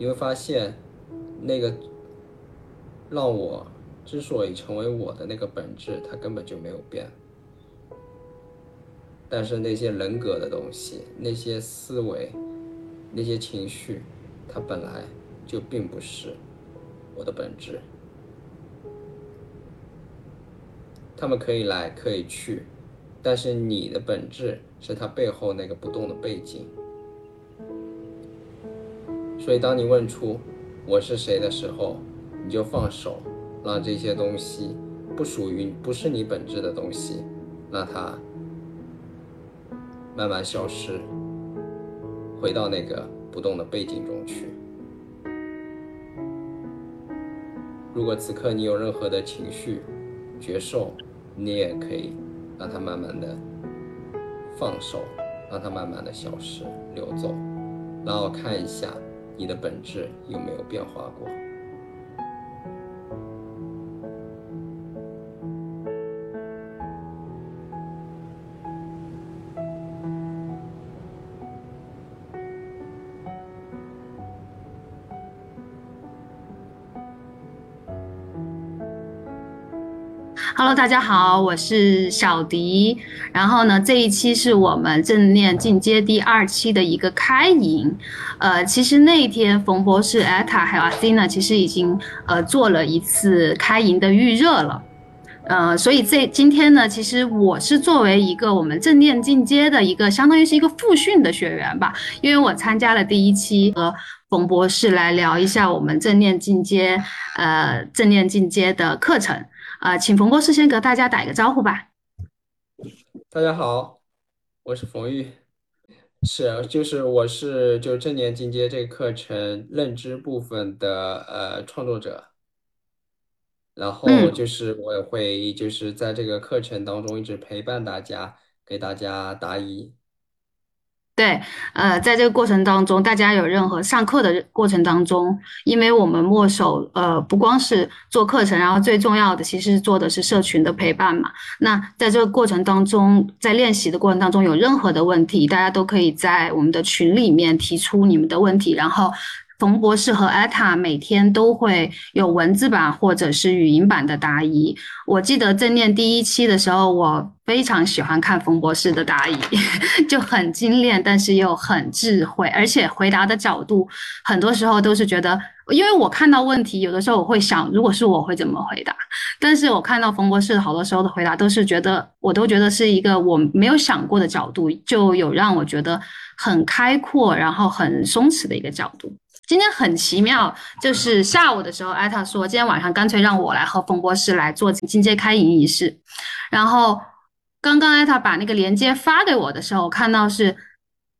你会发现，那个让我之所以成为我的那个本质，它根本就没有变。但是那些人格的东西，那些思维，那些情绪，它本来就并不是我的本质。他们可以来，可以去，但是你的本质是它背后那个不动的背景。所以，当你问出我是谁的时候，你就放手，让这些东西不属于、不是你本质的东西，让它慢慢消失，回到那个不动的背景中去。如果此刻你有任何的情绪、觉受，你也可以让它慢慢的放手，让它慢慢的消失、流走，然后看一下。你的本质有没有变化过？？Hello，大家好，我是小迪。然后呢，这一期是我们正念进阶第二期的一个开营。呃，其实那一天冯博士、艾塔还有阿 n 娜其实已经呃做了一次开营的预热了。呃，所以这今天呢，其实我是作为一个我们正念进阶的一个，相当于是一个复训的学员吧，因为我参加了第一期和冯博士来聊一下我们正念进阶，呃，正念进阶的课程。啊，请冯博士先给大家打一个招呼吧。大家好，我是冯玉，是就是我是就是正念进阶这个课程认知部分的呃创作者，然后就是我也会就是在这个课程当中一直陪伴大家，给大家答疑。对，呃，在这个过程当中，大家有任何上课的过程当中，因为我们墨守，呃，不光是做课程，然后最重要的其实做的是社群的陪伴嘛。那在这个过程当中，在练习的过程当中，有任何的问题，大家都可以在我们的群里面提出你们的问题，然后。冯博士和艾塔每天都会有文字版或者是语音版的答疑。我记得正念第一期的时候，我非常喜欢看冯博士的答疑，就很精炼，但是又很智慧，而且回答的角度很多时候都是觉得，因为我看到问题，有的时候我会想，如果是我会怎么回答？但是我看到冯博士好多时候的回答都是觉得，我都觉得是一个我没有想过的角度，就有让我觉得很开阔，然后很松弛的一个角度。今天很奇妙，就是下午的时候，艾塔说今天晚上干脆让我来和冯博士来做进阶开营仪式。然后刚刚艾塔把那个链接发给我的时候，我看到是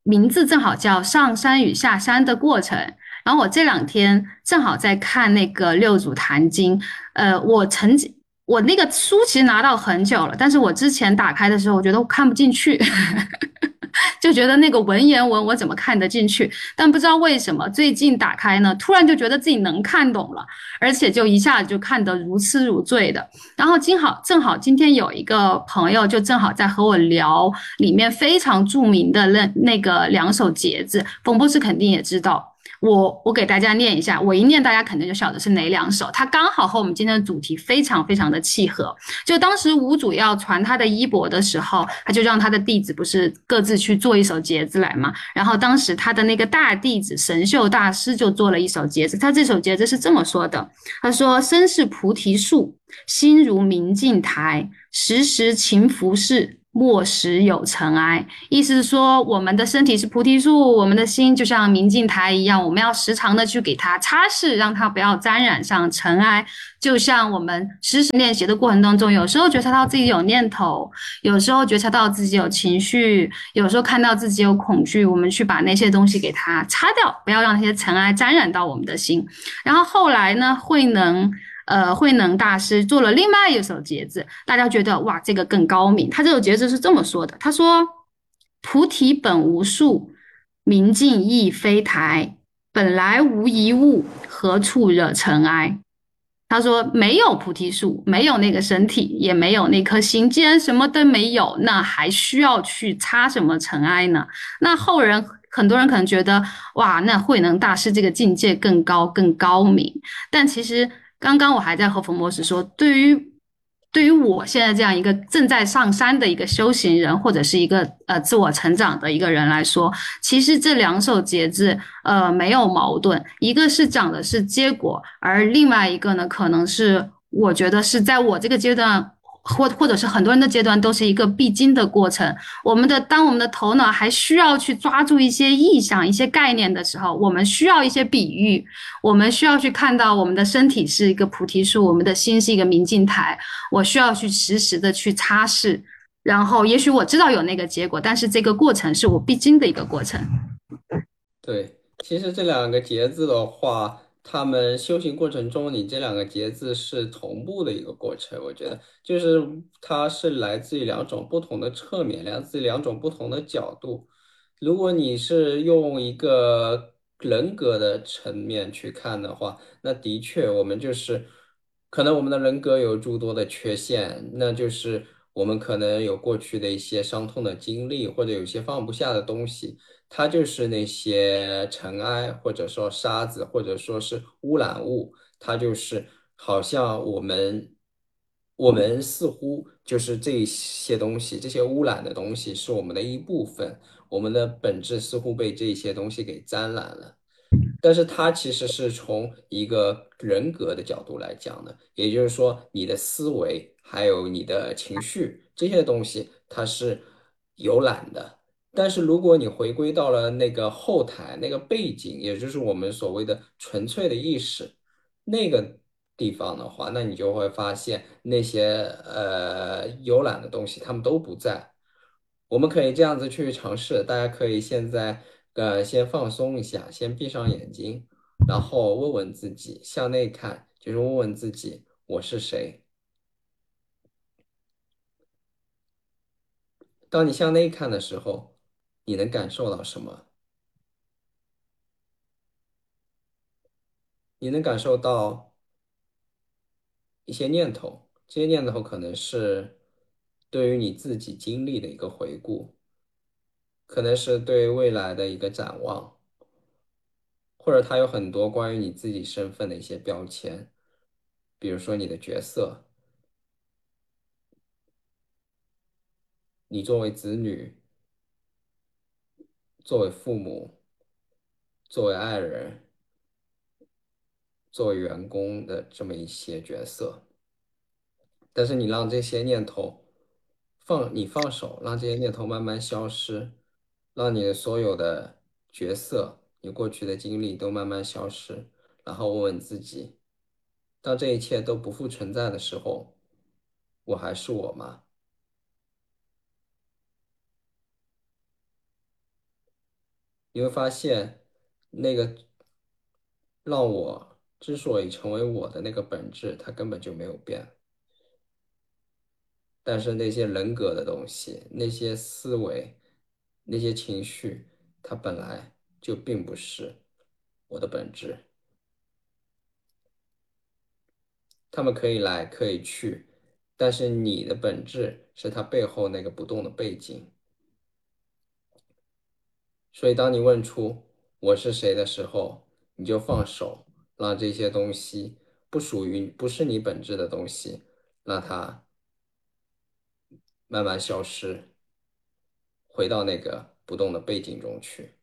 名字正好叫上山与下山的过程。然后我这两天正好在看那个六祖坛经，呃，我曾经我那个书其实拿到很久了，但是我之前打开的时候，我觉得我看不进去。就觉得那个文言文我怎么看得进去？但不知道为什么最近打开呢，突然就觉得自己能看懂了，而且就一下子就看得如痴如醉的。然后今好正好今天有一个朋友就正好在和我聊里面非常著名的那那个两首节子，冯博士肯定也知道。我我给大家念一下，我一念大家肯定就晓得是哪两首。它刚好和我们今天的主题非常非常的契合。就当时吴祖要传他的衣钵的时候，他就让他的弟子不是各自去做一首节子来嘛。然后当时他的那个大弟子神秀大师就做了一首节子。他这首节子是这么说的：他说，身是菩提树，心如明镜台，时时勤拂拭。莫使有尘埃，意思是说，我们的身体是菩提树，我们的心就像明镜台一样，我们要时常的去给它擦拭，让它不要沾染上尘埃。就像我们时时练习的过程当中，有时候觉察到自己有念头，有时候觉察到自己有情绪，有时候看到自己有恐惧，我们去把那些东西给它擦掉，不要让那些尘埃沾染到我们的心。然后后来呢，慧能。呃，慧能大师做了另外一首节子，大家觉得哇，这个更高明。他这首节子是这么说的：他说，菩提本无树，明镜亦非台，本来无一物，何处惹尘埃？他说没有菩提树，没有那个身体，也没有那颗心。既然什么都没有，那还需要去擦什么尘埃呢？那后人很多人可能觉得，哇，那慧能大师这个境界更高更高明。但其实刚刚我还在和冯博士说，对于对于我现在这样一个正在上山的一个修行人，或者是一个呃自我成长的一个人来说，其实这两首节制呃没有矛盾，一个是讲的是结果，而另外一个呢，可能是我觉得是在我这个阶段。或或者是很多人的阶段都是一个必经的过程。我们的当我们的头脑还需要去抓住一些意象、一些概念的时候，我们需要一些比喻，我们需要去看到我们的身体是一个菩提树，我们的心是一个明镜台。我需要去实时的去擦拭，然后也许我知道有那个结果，但是这个过程是我必经的一个过程。对，其实这两个节字的话。他们修行过程中，你这两个节字是同步的一个过程，我觉得就是它是来自于两种不同的侧面，来自于两种不同的角度。如果你是用一个人格的层面去看的话，那的确我们就是可能我们的人格有诸多的缺陷，那就是我们可能有过去的一些伤痛的经历，或者有些放不下的东西。它就是那些尘埃，或者说沙子，或者说是污染物，它就是好像我们，我们似乎就是这些东西，这些污染的东西是我们的一部分，我们的本质似乎被这些东西给沾染了。但是它其实是从一个人格的角度来讲的，也就是说，你的思维还有你的情绪这些东西，它是有染的。但是如果你回归到了那个后台那个背景，也就是我们所谓的纯粹的意识那个地方的话，那你就会发现那些呃游览的东西，他们都不在。我们可以这样子去尝试，大家可以现在呃先放松一下，先闭上眼睛，然后问问自己，向内看，就是问问自己，我是谁。当你向内看的时候。你能感受到什么？你能感受到一些念头，这些念头可能是对于你自己经历的一个回顾，可能是对未来的一个展望，或者它有很多关于你自己身份的一些标签，比如说你的角色，你作为子女。作为父母，作为爱人，作为员工的这么一些角色，但是你让这些念头放，你放手，让这些念头慢慢消失，让你的所有的角色，你过去的经历都慢慢消失，然后问问自己：当这一切都不复存在的时候，我还是我吗？你会发现，那个让我之所以成为我的那个本质，它根本就没有变。但是那些人格的东西，那些思维，那些情绪，它本来就并不是我的本质。他们可以来，可以去，但是你的本质是它背后那个不动的背景。所以，当你问出我是谁的时候，你就放手，让这些东西不属于、不是你本质的东西，让它慢慢消失，回到那个不动的背景中去。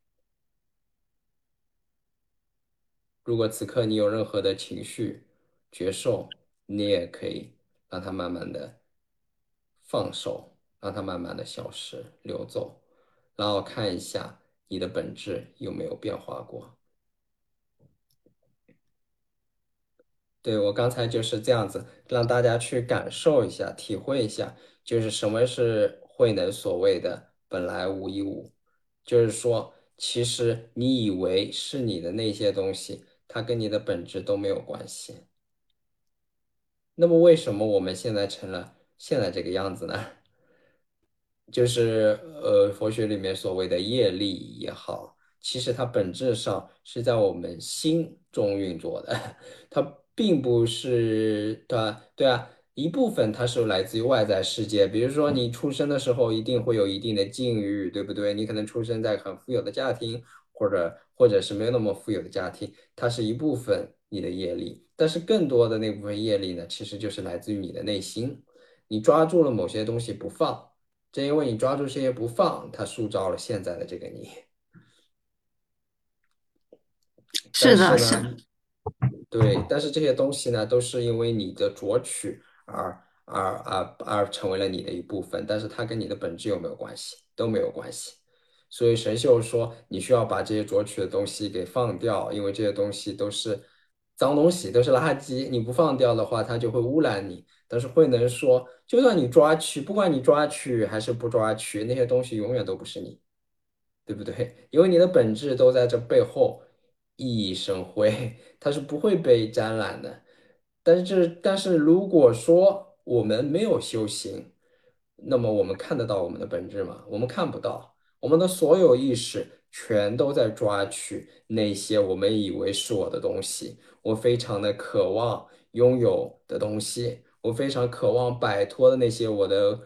如果此刻你有任何的情绪、觉受，你也可以让它慢慢的放手，让它慢慢的消失、流走，然后看一下。你的本质有没有变化过？对我刚才就是这样子，让大家去感受一下、体会一下，就是什么是慧能所谓的“本来无一物”，就是说，其实你以为是你的那些东西，它跟你的本质都没有关系。那么，为什么我们现在成了现在这个样子呢？就是呃，佛学里面所谓的业力也好，其实它本质上是在我们心中运作的，它并不是，对吧？对啊，一部分它是来自于外在世界，比如说你出生的时候一定会有一定的境遇，对不对？你可能出生在很富有的家庭，或者或者是没有那么富有的家庭，它是一部分你的业力，但是更多的那部分业力呢，其实就是来自于你的内心，你抓住了某些东西不放，正因为你抓住这些不放，它塑造了现在的这个你。但是的，是，是呢，对，但是这些东西呢，都是因为你的卓取而而而而成为了你的一部分，但是它跟你的本质有没有关系？都没有关系。所以神秀说，你需要把这些卓取的东西给放掉，因为这些东西都是脏东西，都是垃圾。你不放掉的话，它就会污染你。但是慧能说，就算你抓取，不管你抓取还是不抓取，那些东西永远都不是你。对不对？因为你的本质都在这背后熠熠生辉，它是不会被沾染的。但是，但是如果说我们没有修行，那么我们看得到我们的本质吗？我们看不到，我们的所有意识全都在抓取那些我们以为是我的东西，我非常的渴望拥有的东西，我非常渴望摆脱的那些我的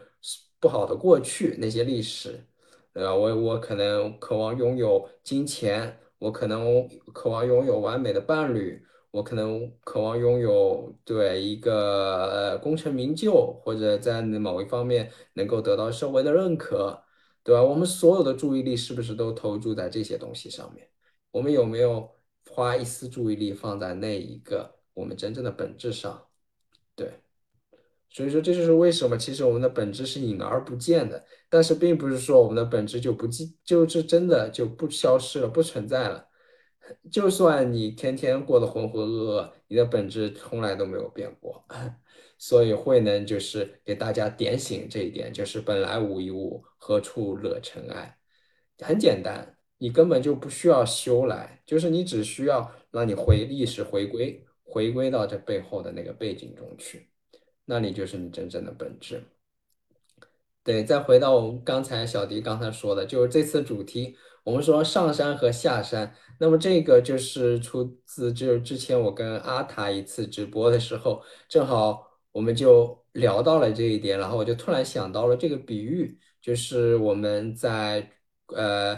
不好的过去，那些历史。对吧？我我可能渴望拥有金钱，我可能渴望拥有完美的伴侣，我可能渴望拥有对一个呃功成名就，或者在某一方面能够得到社会的认可，对吧？我们所有的注意力是不是都投注在这些东西上面？我们有没有花一丝注意力放在那一个我们真正的本质上？对。所以说，这就是为什么其实我们的本质是隐而不见的，但是并不是说我们的本质就不记，就是真的就不消失了，不存在了。就算你天天过得浑浑噩噩，你的本质从来都没有变过。所以慧能就是给大家点醒这一点，就是本来无一物，何处惹尘埃？很简单，你根本就不需要修来，就是你只需要让你回意识回归，回归到这背后的那个背景中去。那你就是你真正的本质。对，再回到我们刚才小迪刚才说的，就是这次主题，我们说上山和下山。那么这个就是出自就是之前我跟阿塔一次直播的时候，正好我们就聊到了这一点，然后我就突然想到了这个比喻，就是我们在呃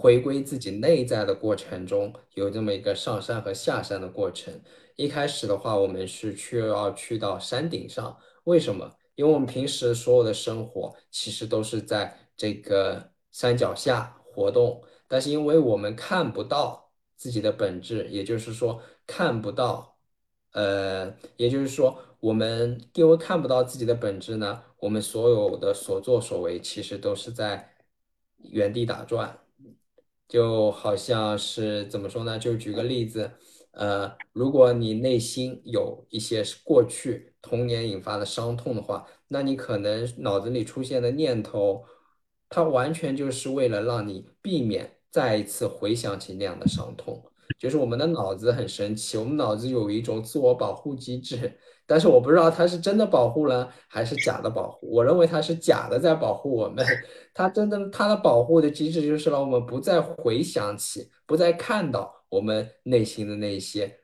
回归自己内在的过程中，有这么一个上山和下山的过程。一开始的话，我们是去要去到山顶上，为什么？因为我们平时所有的生活其实都是在这个山脚下活动，但是因为我们看不到自己的本质，也就是说看不到，呃，也就是说我们因为看不到自己的本质呢，我们所有的所作所为其实都是在原地打转，就好像是怎么说呢？就举个例子。呃，如果你内心有一些过去童年引发的伤痛的话，那你可能脑子里出现的念头，它完全就是为了让你避免再一次回想起那样的伤痛。就是我们的脑子很神奇，我们脑子有一种自我保护机制，但是我不知道它是真的保护了还是假的保护。我认为它是假的在保护我们，它真的它的保护的机制就是让我们不再回想起，不再看到。我们内心的那些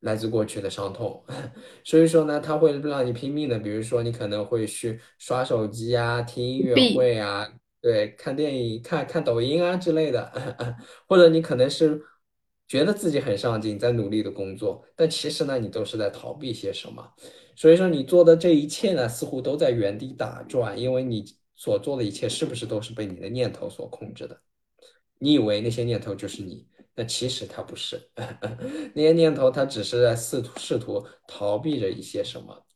来自过去的伤痛，所以说呢，它会让你拼命的，比如说你可能会去刷手机啊、听音乐会啊、对，看电影、看看抖音啊之类的，或者你可能是觉得自己很上进，在努力的工作，但其实呢，你都是在逃避些什么。所以说，你做的这一切呢，似乎都在原地打转，因为你所做的一切是不是都是被你的念头所控制的？你以为那些念头就是你？那其实它不是，那些念头它只是在试图试图逃避着一些什么。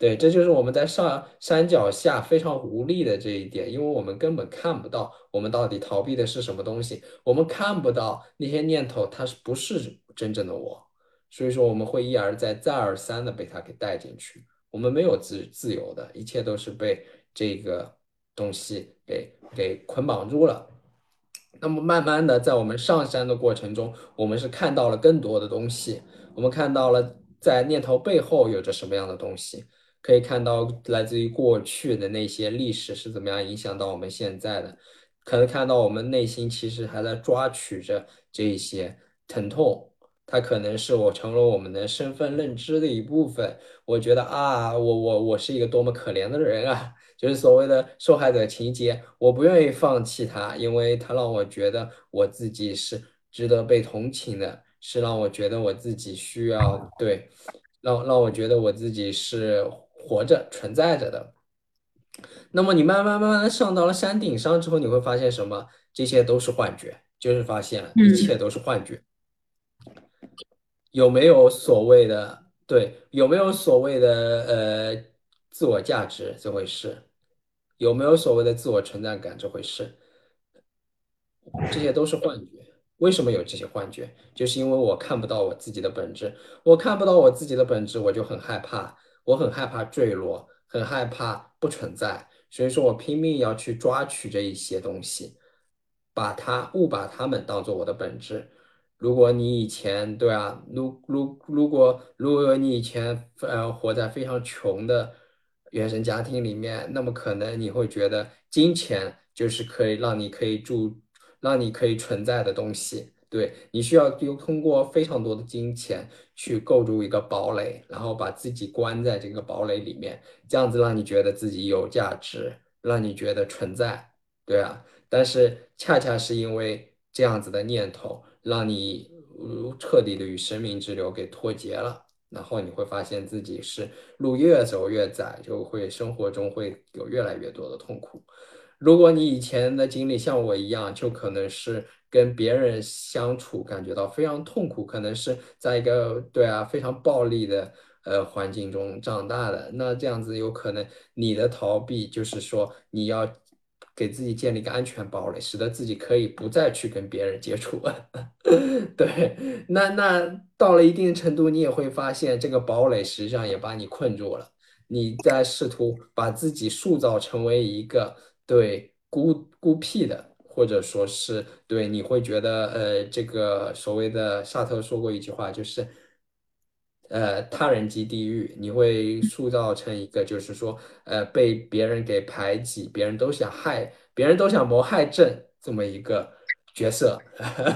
对，这就是我们在上山脚下非常无力的这一点，因为我们根本看不到我们到底逃避的是什么东西，我们看不到那些念头它是不是真正的我，所以说我们会一而再再而三的被它给带进去，我们没有自自由的，一切都是被这个东西给给捆绑住了。那么慢慢的，在我们上山的过程中，我们是看到了更多的东西。我们看到了在念头背后有着什么样的东西，可以看到来自于过去的那些历史是怎么样影响到我们现在的，可能看到我们内心其实还在抓取着这些疼痛。它可能是我成了我们的身份认知的一部分。我觉得啊，我我我是一个多么可怜的人啊，就是所谓的受害者情节，我不愿意放弃他，因为他让我觉得我自己是值得被同情的，是让我觉得我自己需要，对，让让我觉得我自己是活着存在着的。那么你慢慢慢慢上到了山顶上之后，你会发现什么？这些都是幻觉，就是发现了一切嗯都是幻觉。有没有所谓的，对，有没有所谓的呃自我价值这回事？有没有所谓的自我存在感这回事？这些都是幻觉。为什么有这些幻觉？就是因为我看不到我自己的本质，我看不到我自己的本质，我就很害怕，我很害怕坠落，很害怕不存在，所以说我拼命要去抓取这一些东西，把它误把它们当做我的本质。如果你以前，对啊，如如如果如果你以前呃活在非常穷的原生家庭里面，那么可能你会觉得金钱就是可以让你可以住，让你可以存在的东西。对，你需要用通过非常多的金钱去构筑一个堡垒，然后把自己关在这个堡垒里面，这样子让你觉得自己有价值，让你觉得存在。对啊。但是恰恰是因为这样子的念头，让你彻底的与生命之流给脱节了，然后你会发现自己是路越走越窄，就会生活中会有越来越多的痛苦。如果你以前的经历像我一样，就可能是跟别人相处感觉到非常痛苦，可能是在一个对啊非常暴力的呃环境中长大的，那这样子有可能你的逃避就是说你要给自己建立一个安全堡垒，使得自己可以不再去跟别人接触。对，那那到了一定程度，你也会发现这个堡垒实际上也把你困住了。你在试图把自己塑造成为一个对孤孤僻的，或者说是对你会觉得呃，这个所谓的萨特说过一句话，就是呃，他人即地狱，你会塑造成一个就是说呃被别人给排挤，别人都想害，别人都想谋害朕这么一个角色。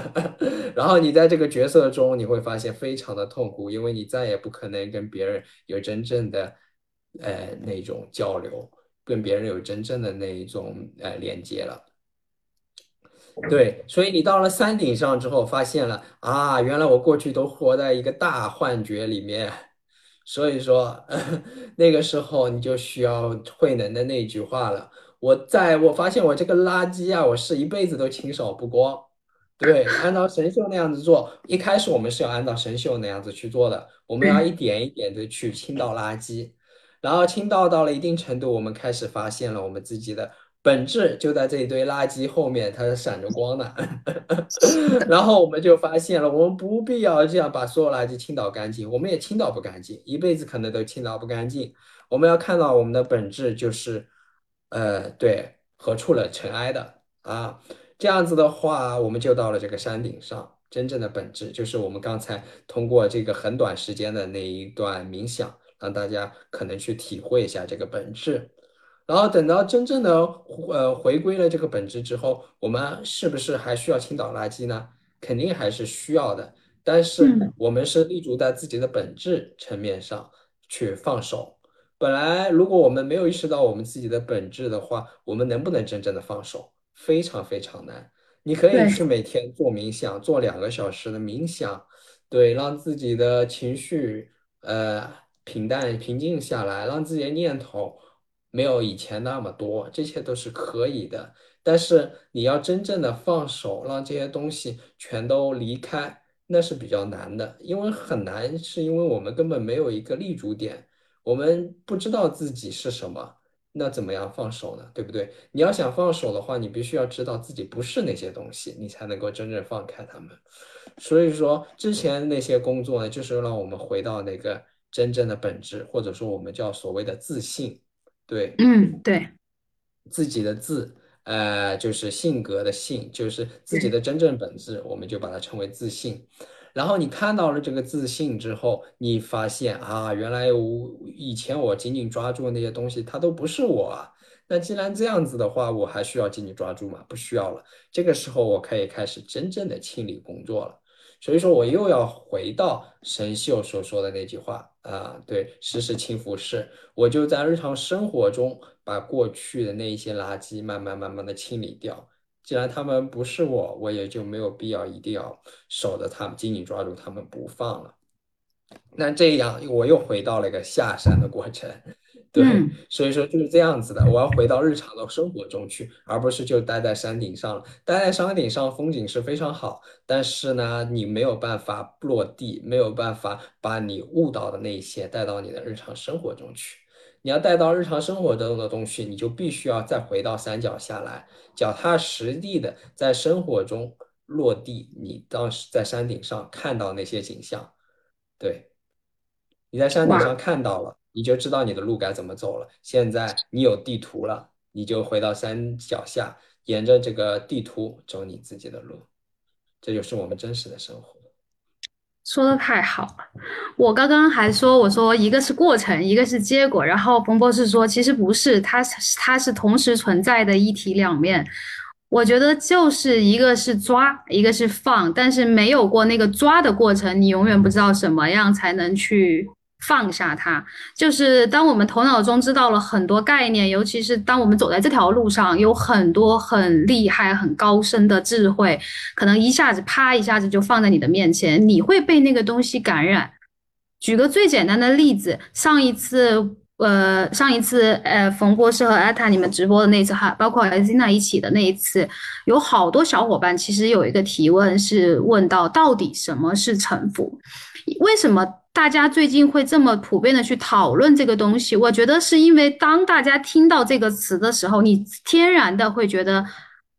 然后你在这个角色中，你会发现非常的痛苦，因为你再也不可能跟别人有真正的呃那种交流，跟别人有真正的那一种呃连接了。对，所以你到了山顶上之后，发现了啊，原来我过去都活在一个大幻觉里面。所以说，那个时候你就需要慧能的那句话了。我在我发现我这个垃圾啊，我是一辈子都清扫不光。对，按照神秀那样子做，一开始我们是要按照神秀那样子去做的，我们要一点一点的去清倒垃圾，然后清倒到了一定程度，我们开始发现了我们自己的本质就在这一堆垃圾后面，它是闪着光的。然后我们就发现了，我们不必要这样把所有垃圾倾倒干净，我们也倾倒不干净，一辈子可能都倾倒不干净。我们要看到我们的本质就是，呃，对，何处惹尘埃的啊。这样子的话，我们就到了这个山顶上，真正的本质就是我们刚才通过这个很短时间的那一段冥想，让大家可能去体会一下这个本质。然后等到真正的呃回归了这个本质之后，我们是不是还需要倾倒垃圾呢？肯定还是需要的。但是嗯，我们是立足在自己的本质层面上去放手。本来如果我们没有意识到我们自己的本质的话，我们能不能真正的放手？非常非常难。你可以去，每天做冥想，做两个小时的冥想，对，让自己的情绪呃平淡平静下来，让自己的念头没有以前那么多，这些都是可以的。但是你要真正的放手，让这些东西全都离开，那是比较难的，因为很难，是因为我们根本没有一个立足点，我们不知道自己是什么，那怎么样放手呢？对不对？你要想放手的话，你必须要知道自己不是那些东西，你才能够真正放开它们。所以说，之前那些工作呢，就是让我们回到那个真正的本质，或者说我们叫所谓的自信。对，嗯，对，自己的自，呃，就是性格的性，就是自己，的真正本质，我们就把它称为自信。然后你看到了这个自信之后，你发现啊，原来我以前我紧紧抓住的那些东西，它都不是我啊。那既然这样子的话，我还需要紧紧抓住吗？不需要了。这个时候，我可以开始真正的清理工作了。所以说我又要回到神秀所说的那句话啊，对，时时勤拂拭，我就在日常生活中把过去的那一些垃圾慢慢慢慢的清理掉。既然他们不是我，我也就没有必要一定要守着他们，紧紧抓住他们不放了。那这样我又回到了一个下山的过程。对，嗯。所以说就是这样子的。我要回到日常的生活中去，而不是就待在山顶上了。待在山顶上，风景是非常好，但是呢，你没有办法落地，没有办法把你悟到的那些带到你的日常生活中去。你要带到日常生活中的东西，你就必须要再回到山脚下来，脚踏实地的在生活中落地。你当时在山顶上看到那些景象，对，你在山顶。上看到了。你就知道你的路该怎么走了。现在你有地图了，你就回到山脚下，沿着这个地图走你自己的路。这就是我们真实的生活。说的太好了，我刚刚还说，我说一个是过程，一个是结果，然后冯博士说，其实不是，它是它是同时存在的一体两面。我觉得就是一个是抓，一个是放，但是没有过那个抓的过程，你永远不知道什么样才能去。放下它，就是当我们头脑中知道了很多概念，尤其是当我们走在这条路上，有很多很厉害、很高深的智慧，可能一下子啪一下子就放在你的面前，你会被那个东西感染。举个最简单的例子，上一次，呃，上一次，呃，冯博士和艾塔你们直播的那次哈，包括 Azina 一起的那一次，有好多小伙伴其实有一个提问是问到，到底什么是臣服？为什么？大家最近会这么普遍的去讨论这个东西，我觉得是因为当大家听到这个词的时候，你天然的会觉得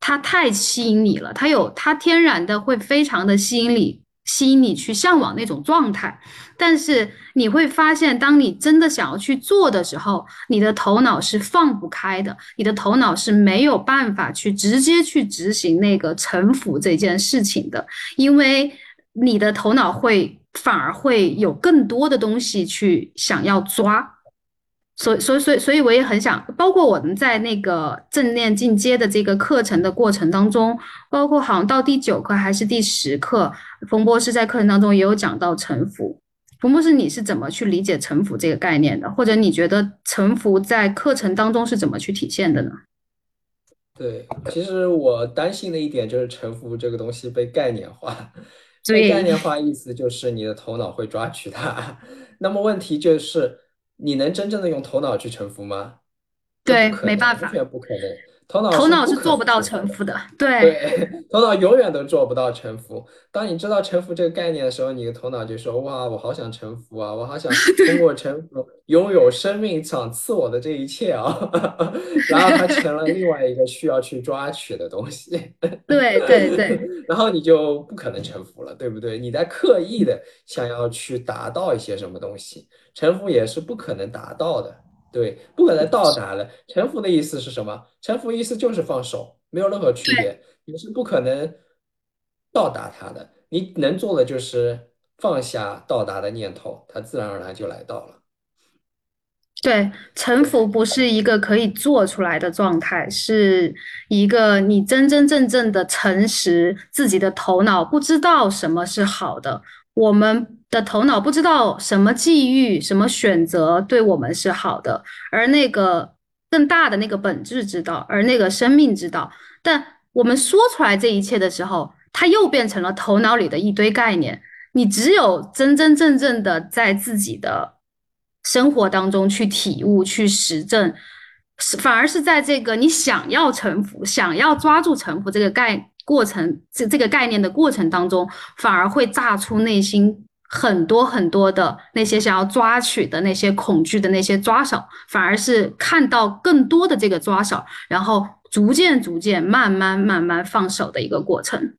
它太吸引你了，它有它天然的会非常的吸引你，吸引你去向往那种状态。但是你会发现，当你真的想要去做的时候，你的头脑是放不开的，你的头脑是没有办法去直接去执行那个臣服这件事情的，因为你的头脑会。反而会有更多的东西去想要抓，所以所以所以所以我也很想，包括我们在那个正念进阶的这个课程的过程当中，包括好像到第九课还是第十课，冯博士在课程当中也有讲到沉浮。冯博士，你是怎么去理解沉浮这个概念的？或者你觉得沉浮在课程当中是怎么去体现的呢？对，其实我担心的一点就是沉浮这个东西被概念化。被概对念化意思就是你的头脑会抓取它，那么问题就是你能真正的用头脑去臣服吗？对，可能，完没办法，全不可能。头脑头脑是做不到臣服的。臣服的。对对，头脑永远都做不到臣服。当你知道臣服这个概念的时候，你的头脑就说：“哇，我好想臣服啊！我好想 通过臣服拥有生命赏赐我的这一切啊！”然后它成了另外一个需要去抓取的东西。对对对然后你就不可能臣服了，对不对？你在刻意的想要去达到一些什么东西，臣服也是不可能达到的。对，不可能到达的。臣服的意思是什么？臣服意思就是放手，没有任何区别。你是不可能到达他的，你能做的就是放下到达的念头，它自然而然就来到了。对，臣服不是一个可以做出来的状态，是一个你真真正正的诚实自己的头脑不知道什么是好的，我们的头脑不知道什么际遇、什么选择对我们是好的，而那个更大的那个本质知道，而那个生命知道。但我们说出来这一切的时候，它又变成了头脑里的一堆概念。你只有真真正正的在自己的生活当中去体悟、去实证，反而是在这个你想要臣服、想要抓住臣服这个概过程、这这个概念的过程当中，反而会炸出内心很多很多的那些想要抓取的那些恐惧的那些抓手，反而是看到更多的这个抓手，然后逐渐、逐渐、慢慢、慢慢放手的一个过程。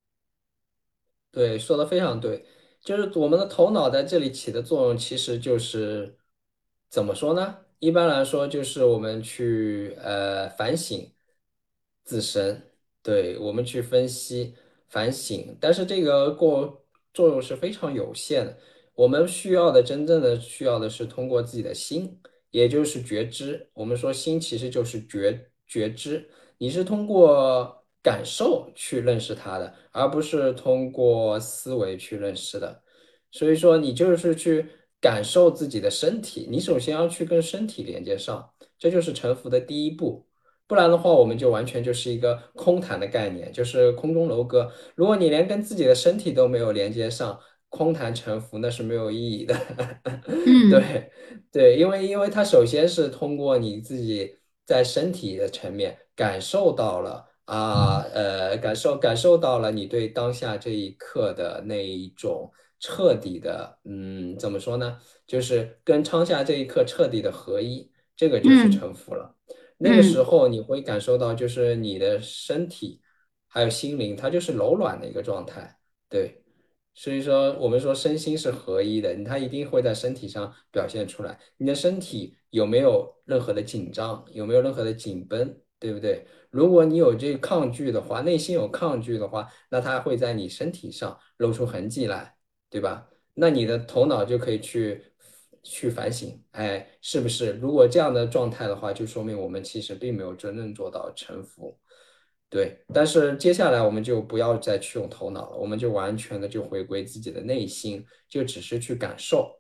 对，说的非常对，就是我们的头脑在这里起的作用，其实就是怎么说呢？一般来说，就是我们去呃反省自身，对，我们去分析反省，但是这个过作用是非常有限的。我们需要的，真正的需要的是通过自己的心，也就是觉知。我们说心其实就是觉觉知，你是通过。感受去认识它的，而不是通过思维去认识的。所以说，你就是去感受自己的身体，你首先要去跟身体连接上，这就是臣服的第一步。不然的话，我们就完全就是一个空谈的概念，就是空中楼阁。如果你连跟自己的身体都没有连接上，空谈沉浮那是没有意义的。嗯 对对，因为因为它首先是通过你自己在身体的层面感受到了啊呃感受感受到了你对当下这一刻的那一种彻底的嗯怎么说呢？就是跟当下这一刻彻底的合一，这个就是嗯臣服了。那个时嗯候你会感受到，就是你的身体还有心灵，它就是柔软的一个状态。对，所以说我们说身心是合一的，它一定会在身体上表现出来。你的身体有没有任何的紧张，有没有任何的紧绷，对不对？如果你有这个抗拒的话，内心有抗拒的话，那它会在你身体上露出痕迹来，对吧？那你的头脑就可以去去反省，哎，是不是？如果这样的状态的话，就说明我们其实并没有真正做到臣服。对，但是接下来我们就不要再去用头脑了，我们就完全的就回归自己的内心，就只是去感受。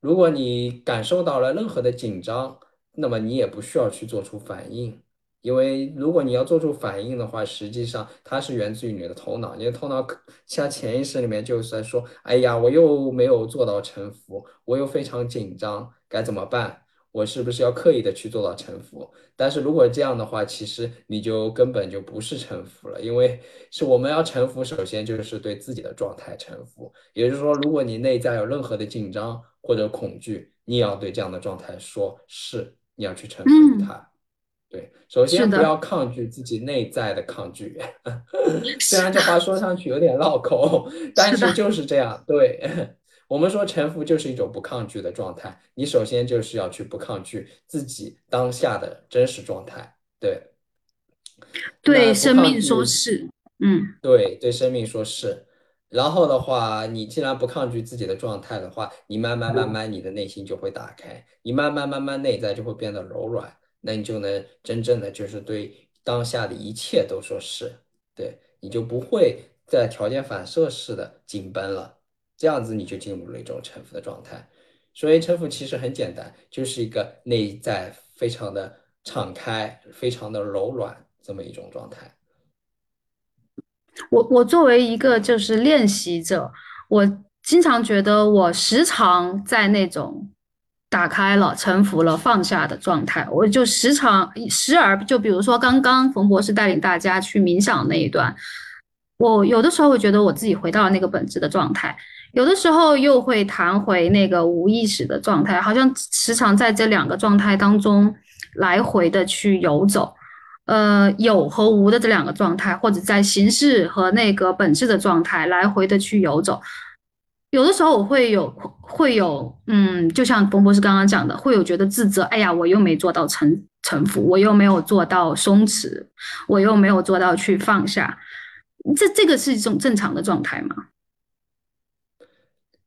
如果你感受到了任何的紧张，那么你也不需要去做出反应，因为如果你要做出反应的话，实际上它是源自于你的头脑，你的头脑可像潜意识里面就是在说：“哎呀，我又没有做到臣服，我又非常紧张，该怎么办？我是不是要刻意的去做到臣服？”但是如果这样的话，其实你就根本就不是臣服了，因为是我们要臣服，首先就是对自己的状态臣服。也就是说，如果你内在有任何的紧张或者恐惧，你也要对这样的状态说是，你要去臣服它。对，首先不要抗拒自己内在的抗拒，虽然这话说上去有点绕口，但是就是这样。对，我们说臣服就是一种不抗拒的状态，你首先就是要去不抗拒自己当下的真实状态。对，对不生命说拒。是，嗯对，对生命说是。然后的话，你既然不抗拒自己的状态的话，你慢慢慢慢，你的内心就会打开，你慢慢慢慢内在就会变得柔软，那你就能真正的就是对当下的一切都说是，对，你就不会再条件反射式的紧绷了，这样子你就进入了一种臣服的状态。所以臣服其实很简单，就是一个内在非常的敞开、非常的柔软这么一种状态。我我作为一个就是练习者，我经常觉得我时常在那种打开了、臣服了、放下的状态，我就时常时而就比如说刚刚冯博士带领大家去冥想那一段，我有的时候会觉得我自己回到了那个本质的状态，有的时候又会弹回那个无意识的状态，好像时常在这两个状态当中来回的去游走。呃有和无的这两个状态，或者在形式和那个本质的状态来回的去游走。有的时候我会有会有，嗯，就像冯博士刚刚讲的，会有觉得自责，哎呀，我又没做到臣臣服，我又没有做到松弛，我又没有做到去放下，这这个是一种正常的状态吗？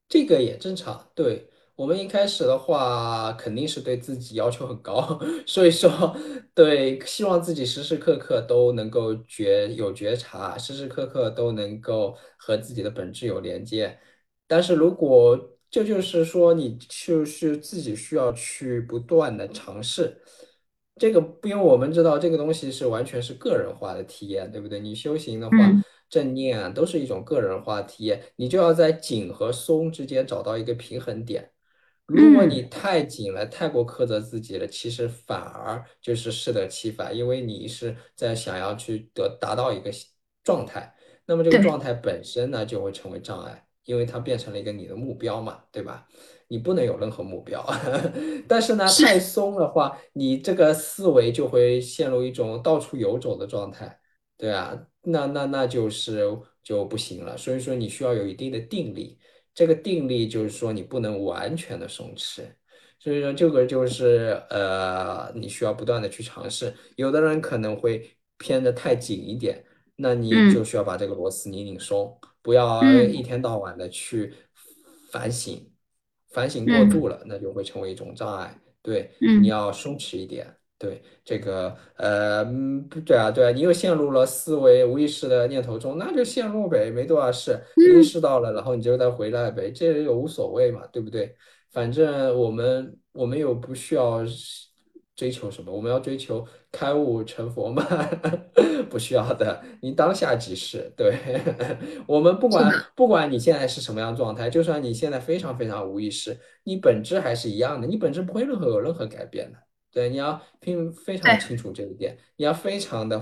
这个也正常，对，我们一开始的话，肯定是对自己要求很高，所以说，对，希望自己时时刻刻都能够觉有觉察，时时刻刻都能够和自己的本质有连接。但是如果这就是说，你就是自己需要去不断的尝试，这个，因为我们知道这个东西是完全是个人化的体验，对不对？你修行的话。嗯正念啊，都是一种个人化体验，你就要在紧和松之间找到一个平衡点。如果你嗯，太紧了，太过苛责自己了，其实反而就是适得其反，因为你是在想要去得达到一个状态，那么这个状，态本身呢就会成为障碍，因为它变成了一个你的目标嘛，对吧？你不能有任何目标，但是呢，太，松的话，你这个思维就会陷入一种到处游走的状态。对啊，那那那就是就不行了。所以说你需要有一定的定力，这个定力就是说你不能完全的松弛。所以说这个就是呃，你需要不断的去尝试。有的人可能会偏的太紧一点，那你就嗯需要把这个螺丝拧拧松，不要一嗯天到晚的去反省，反省过度嗯了，那就会成为一种障碍。对，你嗯要松弛一点。对，这个，呃，对啊，对啊，你又陷入了思维无意识的念头中，那就陷入呗，没多少事，你意嗯，识到了，然后你就再回来呗，这也无所谓嘛，对不对？反正我们我们又不需要是追求什么，我们要追求开悟成佛吗，不需要的，你当下即是，对，我们不管，不管你现在是什么样状态，就算你现在非常非常无意识，你本质还是一样的，你本质不会任何有任何改变的。对，你要听非常，清楚这一点，你要非常的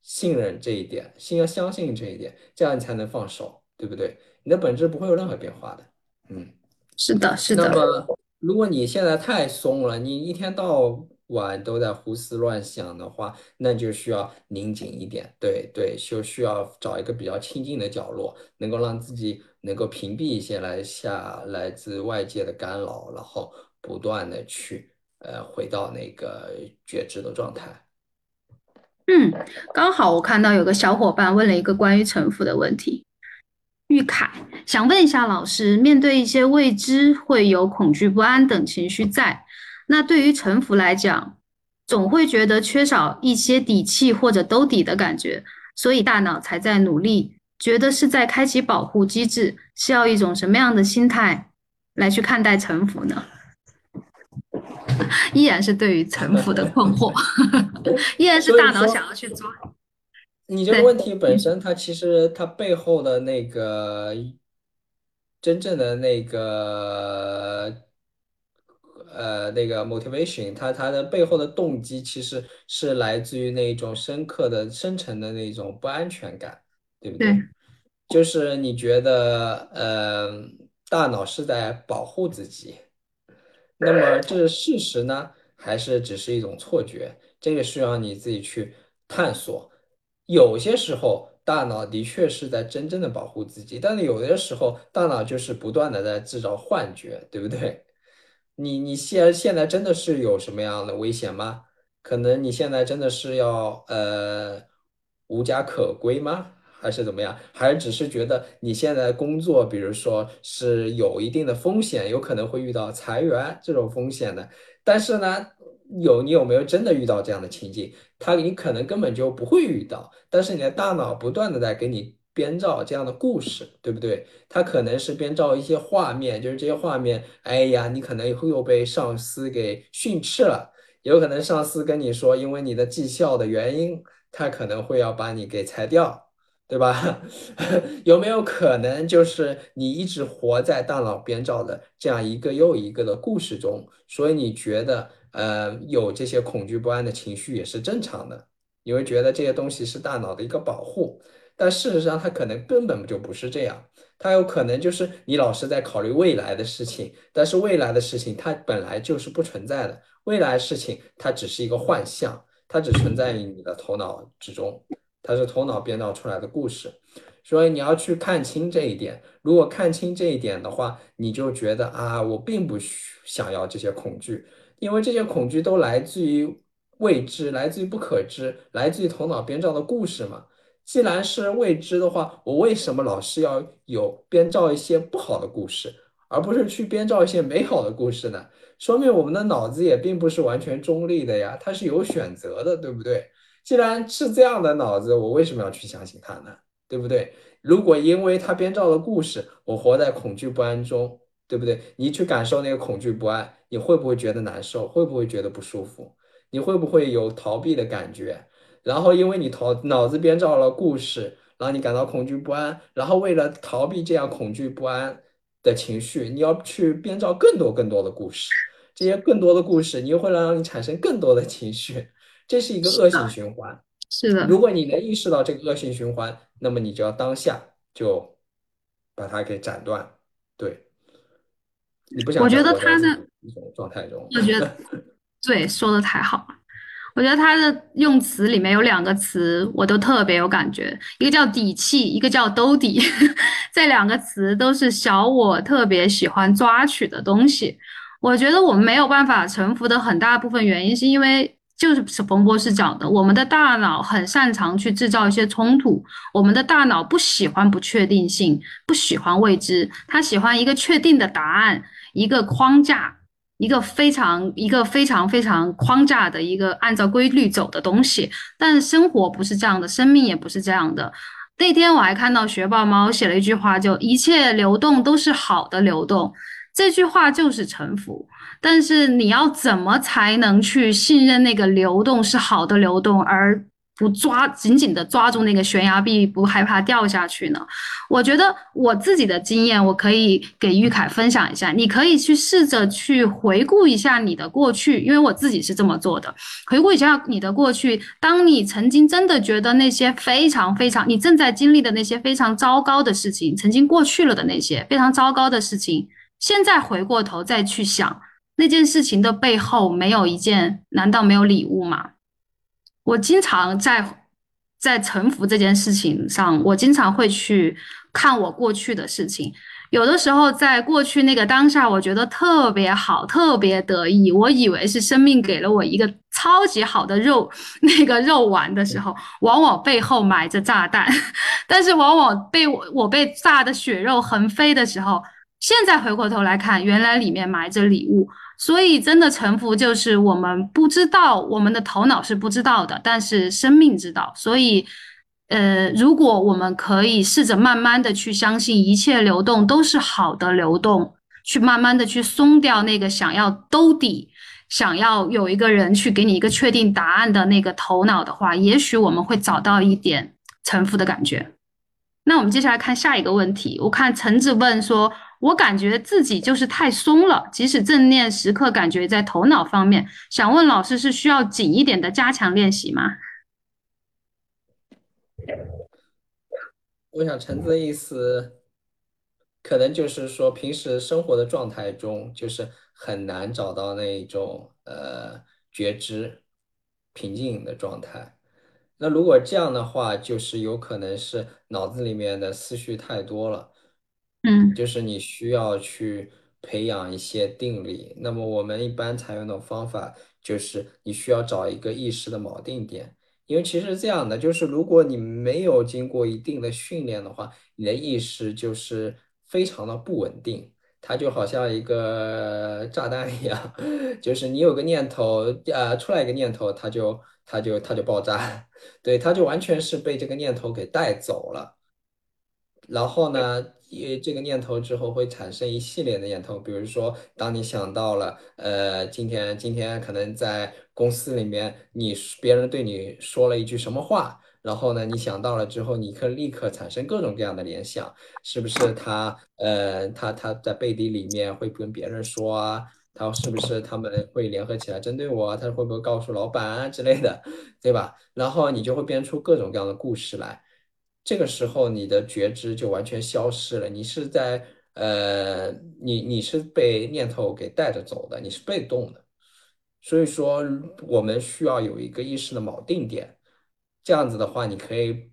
信任这一点，心要相信这一点，这样你才能放手，对不对？你的本质不会有任何变化的。嗯。是的，是的，那么，如果你现在太松了，你一天到晚都在胡思乱想的话，那就需要拧紧一点。对对，就需要找一个比较清静的角落，能够让自己能够屏蔽一些来下来自外界的干扰，然后不断的去呃回到那个觉知的状态。嗯，刚好我看到有个小伙伴问了一个关于城府的问题。玉凯，想问一下老师，面对一些未知，会有恐惧、不安等情绪在。那对于臣服来讲，总会觉得缺少一些底气或者兜底的感觉，所以大脑才在努力，觉得是在开启保护机制，是要一种什么样的心态来去看待臣服呢？依然是对于臣服的困惑，依然是大脑想要去抓。你这个问题本身，它其实它背后的那个真正的那个呃那个 motivation，它它的背后的动机其实是来自于那种深刻的、深层的那种不安全感，对不对？对就是你觉得，呃，大脑是在保护自己，那么这是事实呢，还是只是一种错觉？这个需要你自己去探索。有些时候，大脑的确是在真正的保护自己，但是有的时候，大脑就是不断的在制造幻觉，对不对？你你现现在真的是有什么样的危险吗？可能你现在真的是要呃无家可归吗？还是怎么样？还是只是觉得你现在工作，比如说是有一定的风险，有可能会遇到裁员这种风险的。但是呢，有你有没有真的遇到这样的情景？他你可能根本就不会遇到，但是你的大脑不断的在给你编造这样的故事，对不对？它可能是编造一些画面，就是这些画面，哎呀，你可能会又被上司给训斥了，有可能上司跟你说，因为你的绩效的原因，他可能会要把你给裁掉。对吧？有没有可能就是你一直活在大脑编造的这样一个又一个的故事中，所以你觉得呃有这些恐惧不安的情绪也是正常的，你会觉得这些东西是大脑的一个保护，但事实上它可能根本就不是这样，它有可能就是你老是在考虑未来的事情，但是未来的事情它本来就是不存在的，未来事情它只是一个幻象，它只存在于你的头脑之中。它是头脑编造出来的故事，所以你要去看清这一点。如果看清这一点的话，你就觉得啊，我并不想要这些恐惧，因为这些恐惧都来自于未知，来自于不可知，来自于头脑编造的故事嘛。既然是未知的话，我为什么老是要有编造一些不好的故事，而不是去编造一些美好的故事呢？说明我们的脑子也并不是完全中立的呀，它是有选择的，对不对？既然是这样的脑子，我为什么要去相信它呢？对不对？如果因为他编造的故事，我活在恐惧不安中，对不对？你去感受那个恐惧不安，你会不会觉得难受？会不会觉得不舒服？你会不会有逃避的感觉？然后因为你头脑子编造了故事，然后你感到恐惧不安，然后为了逃避这样恐惧不安的情绪，你要去编造更多更多的故事。这些更多的故事，你又会让你产生更多的情绪。这是一个恶性循环。是的，如果你能意识到这个恶性循环，那么你就要当下就把它给斩断。对，你不想我觉得他的，这种一种状态中。我觉得 对，说的太好了。我觉得他的用词里面有两个词，我都特别有感觉，一个叫底气，一个叫兜底。这两个词都是小我特别喜欢抓取的东西。我觉得我们没有办法臣服的很大部分原因，是因为就是冯博士讲的，我们的大脑很擅长去制造一些冲突，我们的大脑不喜欢不确定性，不喜欢未知，他喜欢一个确定的答案，一个框架。一个非常一个非常非常框架的一个按照规律走的东西，但生活不是这样的，生命也不是这样的。那天我还看到学霸猫写了一句话，就一切流动都是好的流动，这句话就是臣服。但是你要怎么才能去信任那个流动是好的流动，而不抓紧紧的抓住那个悬崖壁，不害怕掉下去呢？我觉得我自己的经验，我可以给玉凯分享一下。你可以去试着去回顾一下你的过去，因为我自己是这么做的。回顾一下你的过去，当你曾经真的觉得那些非常非常，你正在经历的那些非常糟糕的事情，曾经过去了的那些非常糟糕的事情，现在回过头再去想那件事情的背后，没有一件，难道没有礼物吗？我经常在在臣服这件事情上，我经常会去看我过去的事情。有的时候，在过去那个当下，我觉得特别好，特别得意，我以为是生命给了我一个超级好的肉，那个肉丸的时候，往往背后埋着炸弹。但是，往往被我我被炸的血肉横飞的时候，现在回过头来看，原来里面埋着礼物。所以，真的臣服就是我们不知道，我们的头脑是不知道的，但是生命知道。所以，呃，如果我们可以试着慢慢的去相信一切流动都是好的流动，去慢慢的去松掉那个想要兜底、想要有一个人去给你一个确定答案的那个头脑的话，也许我们会找到一点臣服的感觉。那我们接下来看下一个问题，我看橙子问说。我感觉自己就是太松了，即使正念时刻感觉在头脑方面，想问老师是需要紧一点的加强练习吗？我想橙子的意思，可能就是说平时生活的状态中，就是很难找到那一种呃觉知平静的状态。那如果这样的话，就是有可能是脑子里面的思绪太多了。嗯，就是你需要去培养一些定力。那么我们一般采用的方法就是你需要找一个意识的锚定点，因为其实这样的，就是如果你没有经过一定的训练的话，你的意识就是非常的不稳定，它就好像一个炸弹一样，就是你有个念头，呃，出来一个念头，它就它就它就爆炸，对，它就完全是被这个念头给带走了。然后呢，呃，这个念头之后会产生一系列的念头，比如说，当你想到了，呃，今天今天可能在公司里面，你别人对你说了一句什么话，然后呢，你想到了之后，你可立刻产生各种各样的联想，是不是他，呃，他他在背地里面会跟别人说啊？他是不是他们会联合起来针对我？他会不会告诉老板啊之类的，对吧？然后你就会编出各种各样的故事来。这个时候，你的觉知就完全消失了。你是在呃，你你是被念头给带着走的，你是被动的。所以说，我们需要有一个意识的锚定点。这样子的话，你可以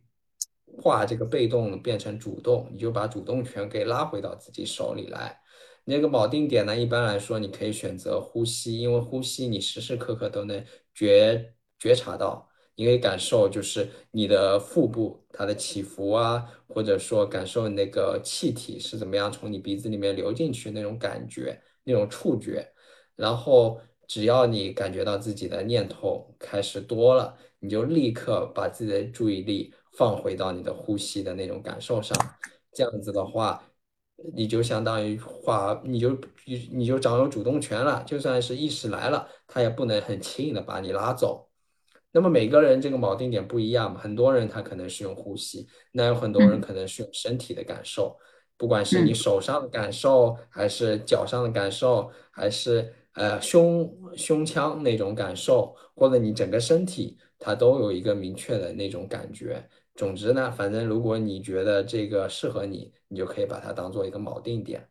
化这个被动变成主动，你就把主动权给拉回到自己手里来。那个锚定点呢，一般来说，你可以选择呼吸，因为呼吸你时时刻刻都能觉觉察到。你可以感受，就是你的腹部它的起伏啊，或者说感受那个气体是怎么样从你鼻子里面流进去那种感觉，那种触觉。然后只要你感觉到自己的念头开始多了，你就立刻把自己的注意力放回到你的呼吸的那种感受上。这样子的话，你就相当于话，你就你你就掌有主动权了。就算是意识来了，他也不能很轻易的把你拉走。那么每个人这个锚定点不一样嘛，很多人他可能是用呼吸，那有很多人可能是用身体的感受，不管是你手上的感受，还是脚上的感受，还是呃胸胸腔那种感受，或者你整个身体，它都有一个明确的那种感觉。总之呢，反正如果你觉得这个适合你，你就可以把它当做一个锚定点。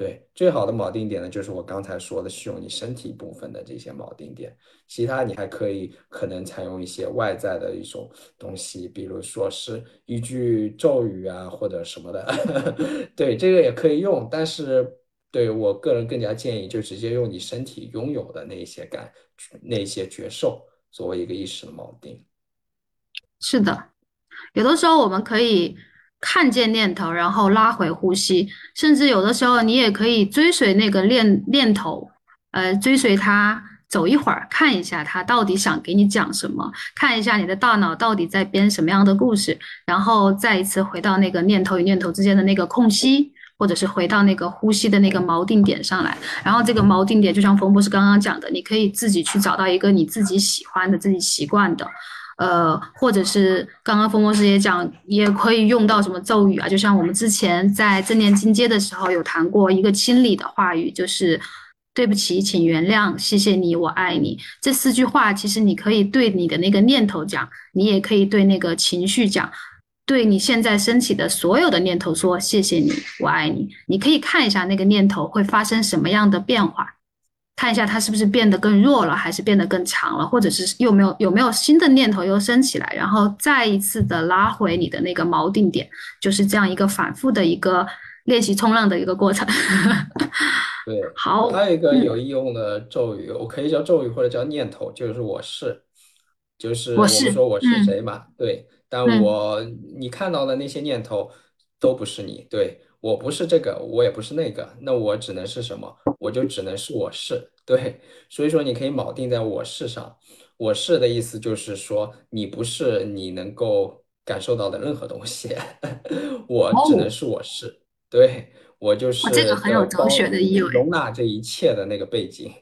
对，最好的锚定点呢，就是我刚才说的，是用你身体部分的这些锚定点。其他你还可以可能采用一些外在的一种东西，比如说是一句咒语啊，或者什么的。对，这个也可以用，但是对我个人更加建议，就直接用你身体拥有的那些感、那些觉受作为一个意识的锚定。是的，有的时候我们可以。看见念头，然后拉回呼吸，甚至有的时候你也可以追随那个念念头，呃，追随它走一会儿，看一下它到底想给你讲什么，看一下你的大脑到底在编什么样的故事，然后再一次回到那个念头与念头之间的那个空隙，或者是回到那个呼吸的那个锚定点上来。然后这个锚定点，就像冯博士刚刚讲的，你可以自己去找到一个你自己喜欢的、自己习惯的。呃，或者是刚刚风博士也讲，也可以用到什么咒语啊？就像我们之前在正念进阶的时候有谈过一个清理的话语，就是对不起，请原谅，谢谢你，我爱你。这四句话其实你可以对你的那个念头讲，你也可以对那个情绪讲，对你现在升起的所有的念头说谢谢你，我爱你。你可以看一下那个念头会发生什么样的变化。看一下它是不是变得更弱了，还是变得更强了，或者是有没有有没有新的念头又升起来，然后再一次的拉回你的那个锚定点，就是这样一个反复的一个练习冲浪的一个过程。对，好，还有一个有应用的咒语，我可以叫咒语或者叫念头，就是我是，就是我们说我是谁嘛，对，但我你看到的那些念头都不是你，对。我不是这个，我也不是那个，那我只能是什么？我就只能是我是对，所以说你可以锚定在我是上。我是的意思就是说，你不是你能够感受到的任何东西，我只能是我是对，我就是这个很有哲学的意味，容纳这一切的那个背景，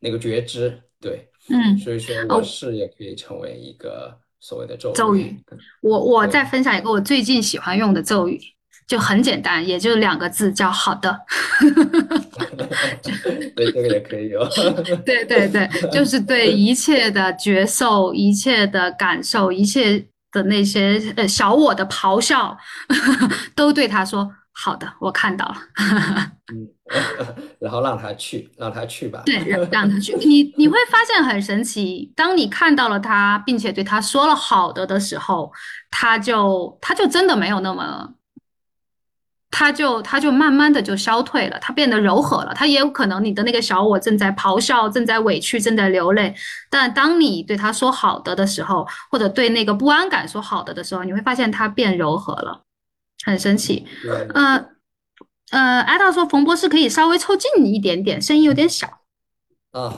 那个觉知，对，嗯，所以说我是也可以成为一个所谓的咒咒语。我我再分享一个我最近喜欢用的咒语。就很简单，也就两个字，叫好的。对，这个也可以 有。对对对，就是对一切的觉受、一切的感受、一切的那些呃小我的咆哮，都对他说：“好的，我看到了。”嗯，然后让他去，让他去吧。对，让让他去。你你会发现很神奇，当你看到了他，并且对他说了好的的时候，他就他就真的没有那么。他就他就慢慢的就消退了，他变得柔和了。他也有可能你的那个小我正在咆哮，正在委屈，正在流泪。但当你对他说好的的时候，或者对那个不安感说好的的时候，你会发现它变柔和了，很神奇。呃呃，艾达说冯博士可以稍微凑近一点点，声音有点小。啊。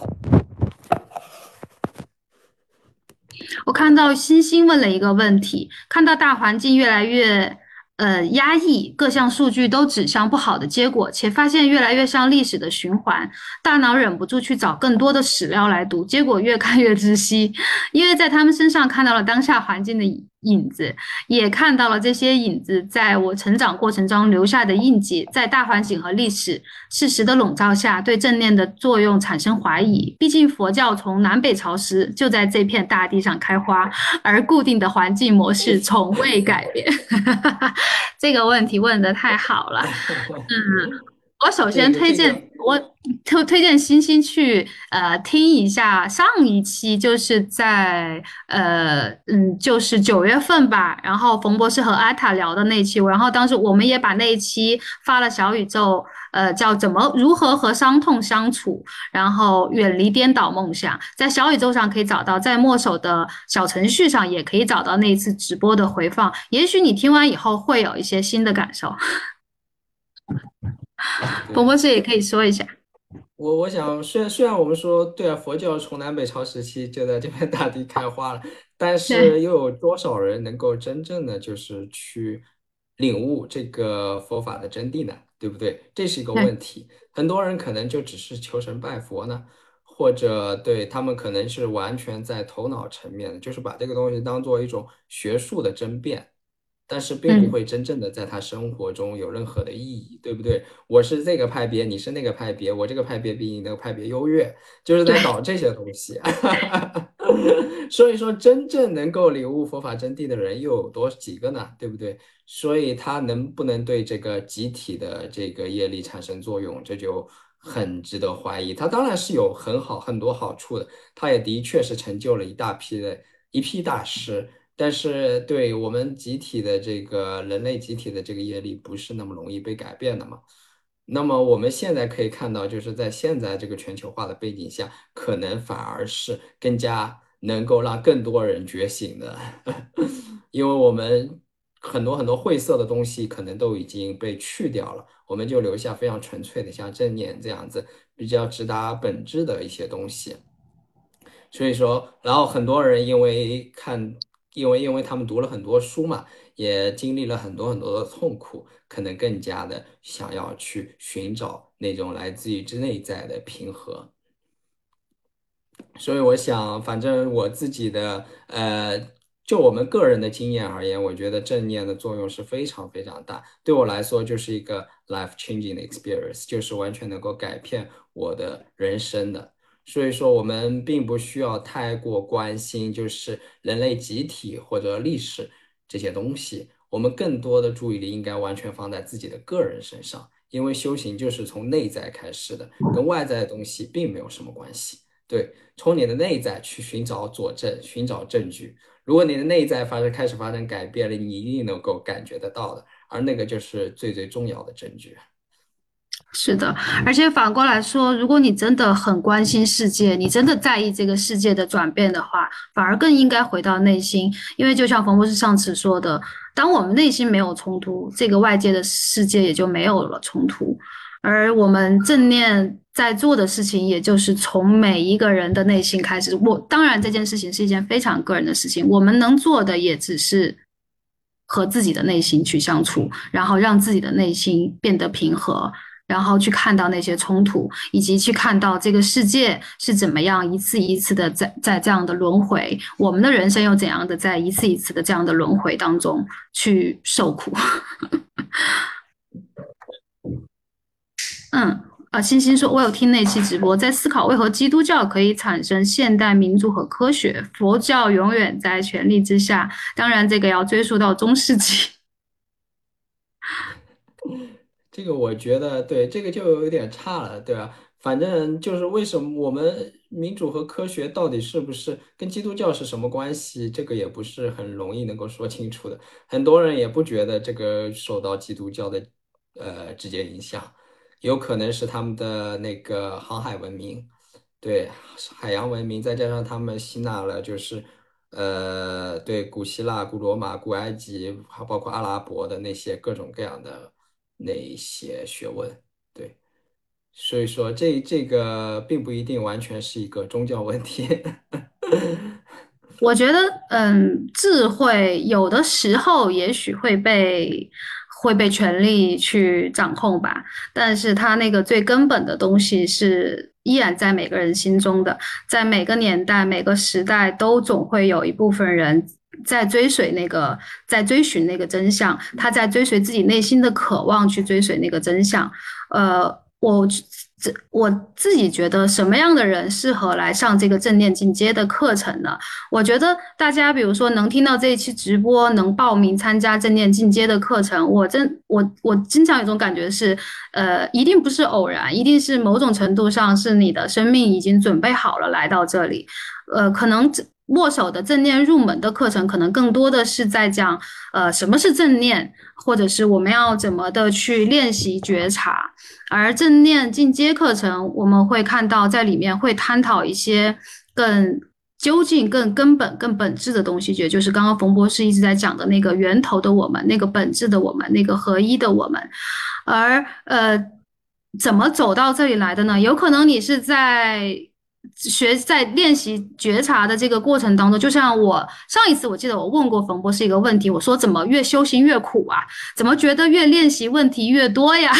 我看到星星问了一个问题，看到大环境越来越。呃，压抑各项数据都指向不好的结果，且发现越来越像历史的循环，大脑忍不住去找更多的史料来读，结果越看越窒息，因为在他们身上看到了当下环境的影子，也看到了这些影子在我成长过程中留下的印记，在大环境和历史事实的笼罩下，对正念的作用产生怀疑。毕竟佛教从南北朝时就在这片大地上开花，而固定的环境模式从未改变。这个问题问的太好了，嗯，我首先推荐我推推荐星星去呃听一下上一期，就是在呃嗯就是九月份吧，然后冯博士和阿塔聊的那期，然后当时我们也把那一期发了小宇宙。呃，叫怎么如何和伤痛相处，然后远离颠倒梦想，在小宇宙上可以找到，在墨守的小程序上也可以找到那一次直播的回放。也许你听完以后会有一些新的感受。冯博士也可以说一下。我我想，虽然虽然我们说对啊，佛教从南北朝时期就在这片 大地开花了，但是又有多少人能够真正的就是去领悟这个佛法的真谛呢？对不对？这是一个问题。很多人可能就只是求神拜佛呢，或者对他们可能是完全在头脑层面，就是把这个东西当做一种学术的争辩，但是并不会真正的在他生活中有任何的意义，对不对？我是这个派别，你是那个派别，我这个派别比你那个派别优越，就是在搞这些东西。所以说，真正能够领悟佛法真谛的人又有多几个呢？对不对？所以他能不能对这个集体的这个业力产生作用，这就很值得怀疑。他当然是有很好很多好处的，他也的确是成就了一大批的一批大师。但是对我们集体的这个人类集体的这个业力，不是那么容易被改变的嘛？那么我们现在可以看到，就是在现在这个全球化的背景下，可能反而是更加能够让更多人觉醒的，因为我们。很多很多晦涩的东西可能都已经被去掉了，我们就留下非常纯粹的，像正念这样子比较直达本质的一些东西。所以说，然后很多人因为看，因为因为他们读了很多书嘛，也经历了很多很多的痛苦，可能更加的想要去寻找那种来自于之内在的平和。所以我想，反正我自己的呃，就我们个人的经验而言，我觉得正念的作用是非常非常大。对我来说，就是一个 life changing 的 experience，就是完全能够改变我的人生的。所以说，我们并不需要太过关心，就是人类集体或者历史这些东西。我们更多的注意力应该完全放在自己的个人身上，因为修行就是从内在开始的，跟外在的东西并没有什么关系。对，从你的内在去寻找佐证，寻找证据。如果你的内在发生开始发生改变了，你一定能够感觉得到的，而那个就是最最重要的证据。是的，而且反过来说，如果你真的很关心世界，你真的在意这个世界的转变的话，反而更应该回到内心，因为就像冯博士上次说的，当我们内心没有冲突，这个外界的世界也就没有了冲突。而我们正念在做的事情，也就是从每一个人的内心开始。我当然这件事情是一件非常个人的事情，我们能做的也只是和自己的内心去相处，然后让自己的内心变得平和，然后去看到那些冲突，以及去看到这个世界是怎么样一次一次的在在这样的轮回，我们的人生又怎样的在一次一次的这样的轮回当中去受苦。嗯，啊，星星说，我有听那期直播，在思考为何基督教可以产生现代民主和科学，佛教永远在权力之下。当然，这个要追溯到中世纪。这个我觉得对，这个就有点差了，对吧？反正就是为什么我们民主和科学到底是不是跟基督教是什么关系？这个也不是很容易能够说清楚的。很多人也不觉得这个受到基督教的呃直接影响。有可能是他们的那个航海文明，对海洋文明，再加上他们吸纳了，就是呃，对古希腊、古罗马、古埃及，还包括阿拉伯的那些各种各样的那些学问，对，所以说这这个并不一定完全是一个宗教问题。我觉得，嗯，智慧有的时候也许会被。会被权力去掌控吧，但是他那个最根本的东西是依然在每个人心中的，在每个年代、每个时代都总会有一部分人在追随那个，在追寻那个真相，他在追随自己内心的渴望去追随那个真相。呃，我。这我自己觉得什么样的人适合来上这个正念进阶的课程呢？我觉得大家比如说能听到这一期直播，能报名参加正念进阶的课程，我真我我经常有种感觉是，呃，一定不是偶然，一定是某种程度上是你的生命已经准备好了来到这里，呃，可能握手的正念入门的课程，可能更多的是在讲，呃，什么是正念，或者是我们要怎么的去练习觉察。而正念进阶课程，我们会看到在里面会探讨一些更究竟、更根本、更本质的东西，也就是刚刚冯博士一直在讲的那个源头的我们，那个本质的我们，那个合一的我们。而呃，怎么走到这里来的呢？有可能你是在。学在练习觉察的这个过程当中，就像我上一次我记得我问过冯博士一个问题，我说怎么越修行越苦啊？怎么觉得越练习问题越多呀？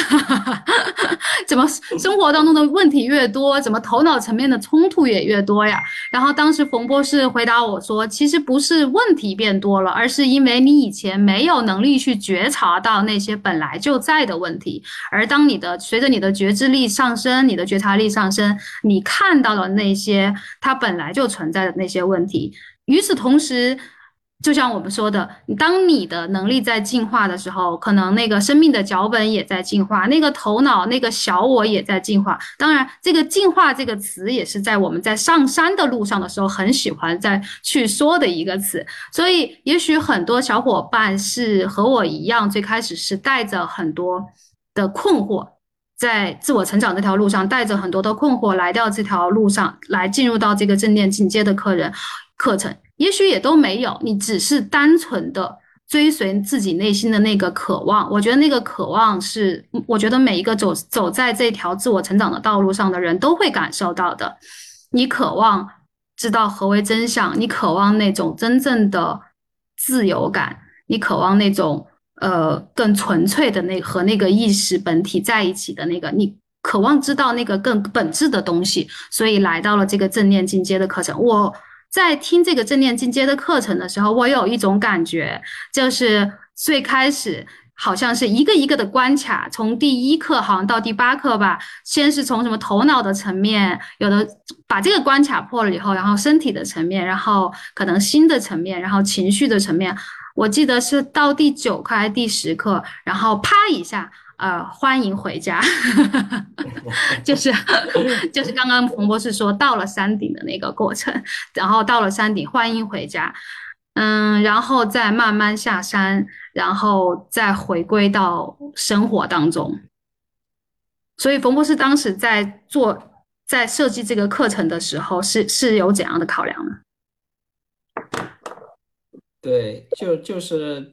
怎么生活当中的问题越多？怎么头脑层面的冲突也越多呀？然后当时冯博士回答我说，其实不是问题变多了，而是因为你以前没有能力去觉察到那些本来就在的问题，而当你的随着你的觉知力上升，你的觉察力上升，你看到了。那那些它本来就存在的那些问题，与此同时，就像我们说的，当你的能力在进化的时候，可能那个生命的脚本也在进化，那个头脑那个小我也在进化。当然，这个“进化”这个词也是在我们在上山的路上的时候很喜欢在去说的一个词。所以，也许很多小伙伴是和我一样，最开始是带着很多的困惑。在自我成长这条路上，带着很多的困惑来到这条路上，来进入到这个正念进阶的客人课程，也许也都没有，你只是单纯的追随自己内心的那个渴望。我觉得那个渴望是，我觉得每一个走走在这条自我成长的道路上的人都会感受到的。你渴望知道何为真相，你渴望那种真正的自由感，你渴望那种呃更纯粹的那和那个意识本体在一起的那个，你渴望知道那个更本质的东西，所以来到了这个正念进阶的课程。我在听这个正念进阶的课程的时候，我有一种感觉，就是最开始。好像是一个一个的关卡，从第一课好像到第八课吧，先是从什么头脑的层面，有的把这个关卡破了以后，然后身体的层面，然后可能心的层面，然后情绪的层面。我记得是到第九课还是第十课，然后啪一下，呃，欢迎回家，就是就是刚刚冯博士说到了山顶的那个过程，然后到了山顶，欢迎回家。嗯，然后再慢慢下山，然后再回归到生活当中。所以，冯博士当时在做、在设计这个课程的时候，是是有怎样的考量呢？对，就就是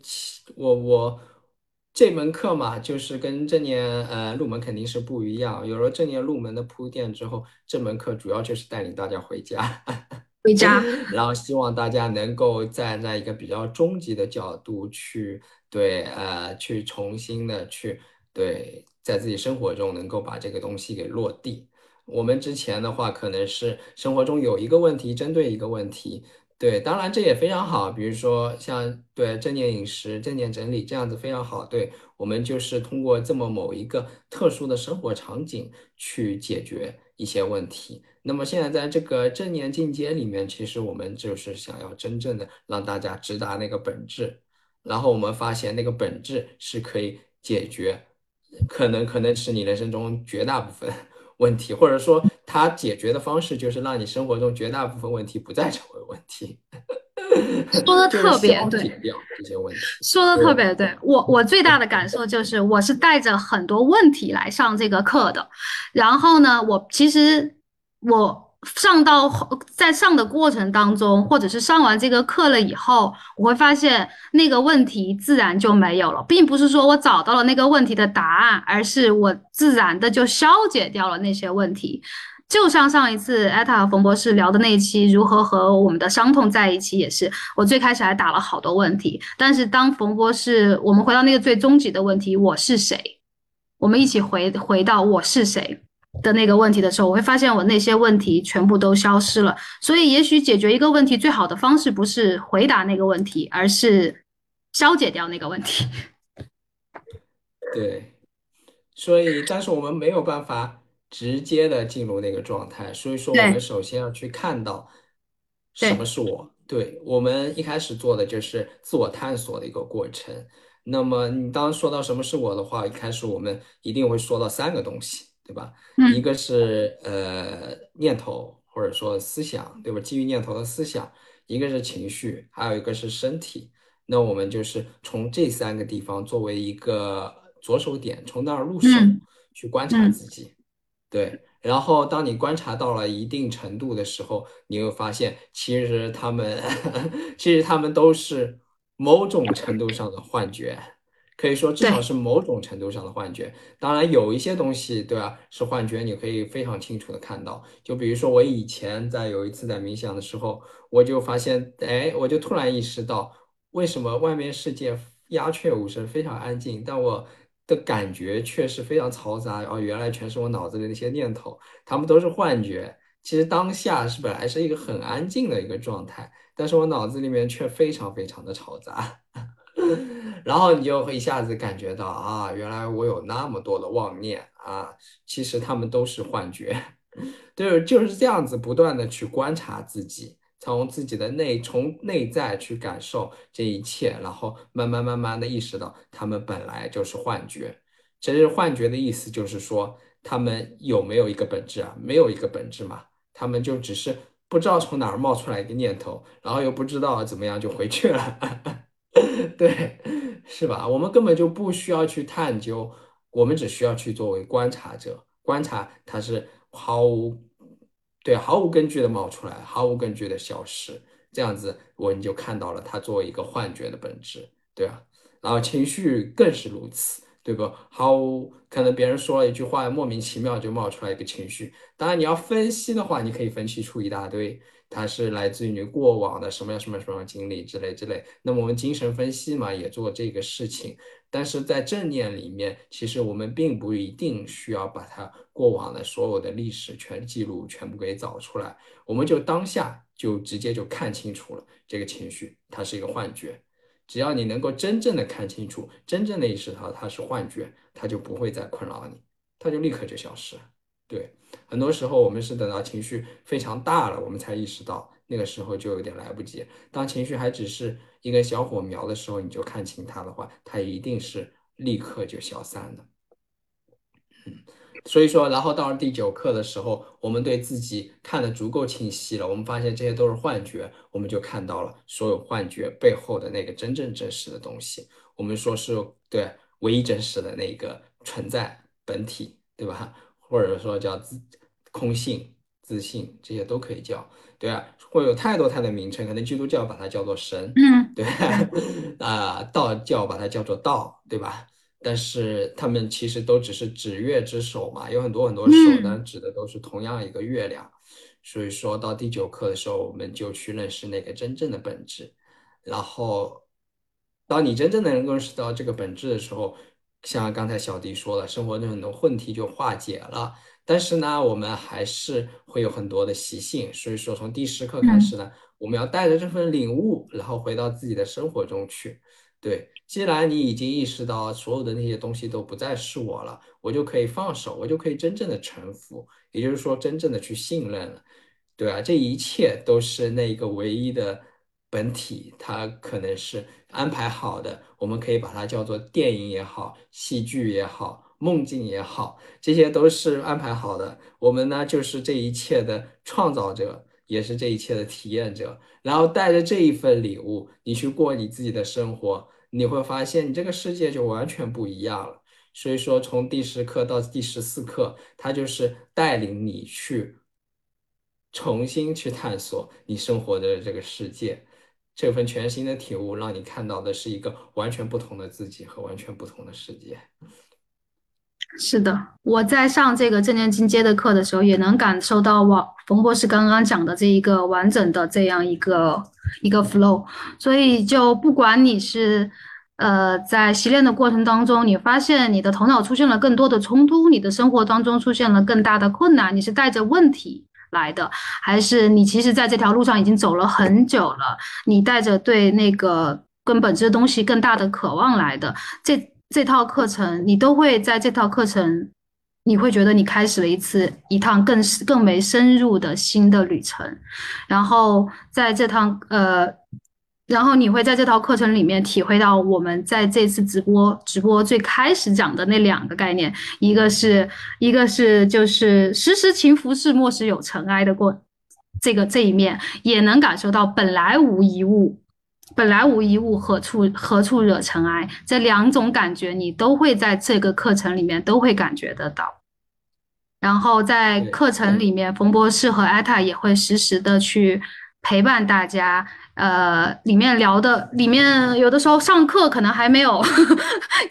我我这门课嘛，就是跟正念呃入门肯定是不一样。有了正念入门的铺垫之后，这门课主要就是带领大家回家。回家，然后希望大家能够站在一个比较终极的角度去对呃去重新的去对在自己生活中能够把这个东西给落地。我们之前的话可能是生活中有一个问题，针对一个问题，对，当然这也非常好。比如说像对正念饮食、正念整理这样子非常好。对我们就是通过这么某一个特殊的生活场景去解决一些问题。那么现在在这个正念进阶里面，其实我们就是想要真正的让大家直达那个本质，然后我们发现那个本质是可以解决，可能可能是你人生中绝大部分问题，或者说它解决的方式就是让你生活中绝大部分问题不再成为问题。说的特别对，这些问题说的特别对。我我最大的感受就是，我是带着很多问题来上这个课的，然后呢，我其实。我上到在上的过程当中，或者是上完这个课了以后，我会发现那个问题自然就没有了，并不是说我找到了那个问题的答案，而是我自然的就消解掉了那些问题。就像上一次艾塔和冯博士聊的那一期，如何和我们的伤痛在一起，也是我最开始还打了好多问题，但是当冯博士我们回到那个最终极的问题，我是谁？我们一起回回到我是谁？的那个问题的时候，我会发现我那些问题全部都消失了。所以，也许解决一个问题最好的方式不是回答那个问题，而是消解掉那个问题。对，所以，但是我们没有办法直接的进入那个状态。所以说，我们首先要去看到什么是我。对我们一开始做的就是自我探索的一个过程。那么，你当说到什么是我的话，一开始我们一定会说到三个东西。对吧？一个是呃念头或者说思想，对吧？基于念头的思想，一个是情绪，还有一个是身体。那我们就是从这三个地方作为一个着手点，从那儿入手去观察自己。对，然后当你观察到了一定程度的时候，你会发现其实他们 其实他们都是某种程度上的幻觉。可以说，至少是某种程度上的幻觉。当然，有一些东西，对吧？是幻觉，你可以非常清楚的看到。就比如说，我以前在有一次在冥想的时候，我就发现，哎，我就突然意识到，为什么外面世界鸦雀无声，非常安静，但我的感觉却是非常嘈杂。哦，原来全是我脑子里那些念头，他们都是幻觉。其实当下是本来是一个很安静的一个状态，但是我脑子里面却非常非常的嘈杂。然后你就会一下子感觉到啊，原来我有那么多的妄念啊，其实他们都是幻觉，对，就是这样子不断的去观察自己，从自己的内从内在去感受这一切，然后慢慢慢慢的意识到他们本来就是幻觉。其实幻觉的意思就是说，他们有没有一个本质啊？没有一个本质嘛，他们就只是不知道从哪儿冒出来一个念头，然后又不知道怎么样就回去了。对，是吧？我们根本就不需要去探究，我们只需要去作为观察者，观察它是毫无对毫无根据的冒出来，毫无根据的消失，这样子我们就看到了它作为一个幻觉的本质。对啊，然后情绪更是如此，对不？毫无，可能别人说了一句话，莫名其妙就冒出来一个情绪。当然，你要分析的话，你可以分析出一大堆，它是来自于过往的什么样什么什么经历之类之类。那么我们精神分析嘛，也做这个事情。但是在正念里面，其实我们并不一定需要把它过往的所有的历史全记录全部给找出来，我们就当下就直接就看清楚了这个情绪，它是一个幻觉。只要你能够真正的看清楚，真正的意识到它是幻觉，它就不会再困扰你，它就立刻就消失。对，很多时候我们是等到情绪非常大了，我们才意识到，那个时候就有点来不及。当情绪还只是一个小火苗的时候，你就看清它的话，它一定是立刻就消散的。嗯。所以说，然后到了第九课的时候，我们对自己看得足够清晰了，我们发现这些都是幻觉，我们就看到了所有幻觉背后的那个真正真实的东西。我们说是对唯一真实的那个存在本体，对吧？或者说叫自空性、自信，这些都可以叫，对啊，会有太多太多名称，可能基督教把它叫做神，嗯，对 啊，道教把它叫做道，对吧？但是他们其实都只是指月之手嘛，有很多很多手，呢指的都是同样一个月亮。所以说到第九课的时候，我们就去认识那个真正的本质。然后，当你真正的能够认识到这个本质的时候，像刚才小迪说了，生活中很多问题就化解了。但是呢，我们还是会有很多的习性。所以说，从第十课开始呢，我们要带着这份领悟，然后回到自己的生活中去。对，既然你已经意识到所有的那些东西都不再是我了，我就可以放手，我就可以真正的臣服，也就是说，真正的去信任了，对啊，这一切都是那个唯一的本体，它可能是安排好的，我们可以把它叫做电影也好，戏剧也好，梦境也好，这些都是安排好的。我们呢，就是这一切的创造者。也是这一切的体验者，然后带着这一份礼物，你去过你自己的生活，你会发现你这个世界就完全不一样了。所以说，从第十课到第十四课，它就是带领你去重新去探索你生活的这个世界，这份全新的体悟，让你看到的是一个完全不同的自己和完全不同的世界。是的，我在上这个正念进阶的课的时候，也能感受到王冯博士刚刚讲的这一个完整的这样一个一个 flow。所以，就不管你是呃在习练的过程当中，你发现你的头脑出现了更多的冲突，你的生活当中出现了更大的困难，你是带着问题来的，还是你其实在这条路上已经走了很久了，你带着对那个更本质的东西更大的渴望来的？这。这套课程，你都会在这套课程，你会觉得你开始了一次一趟更更为深入的新的旅程，然后在这趟呃，然后你会在这套课程里面体会到我们在这次直播直播最开始讲的那两个概念，一个是一个是就是时时勤拂拭，莫使有尘埃的过这个这一面，也能感受到本来无一物。本来无一物，何处何处惹尘埃？这两种感觉，你都会在这个课程里面都会感觉得到。然后在课程里面，冯博士和艾塔也会实时的去陪伴大家。呃，里面聊的，里面有的时候上课可能还没有，呵 呵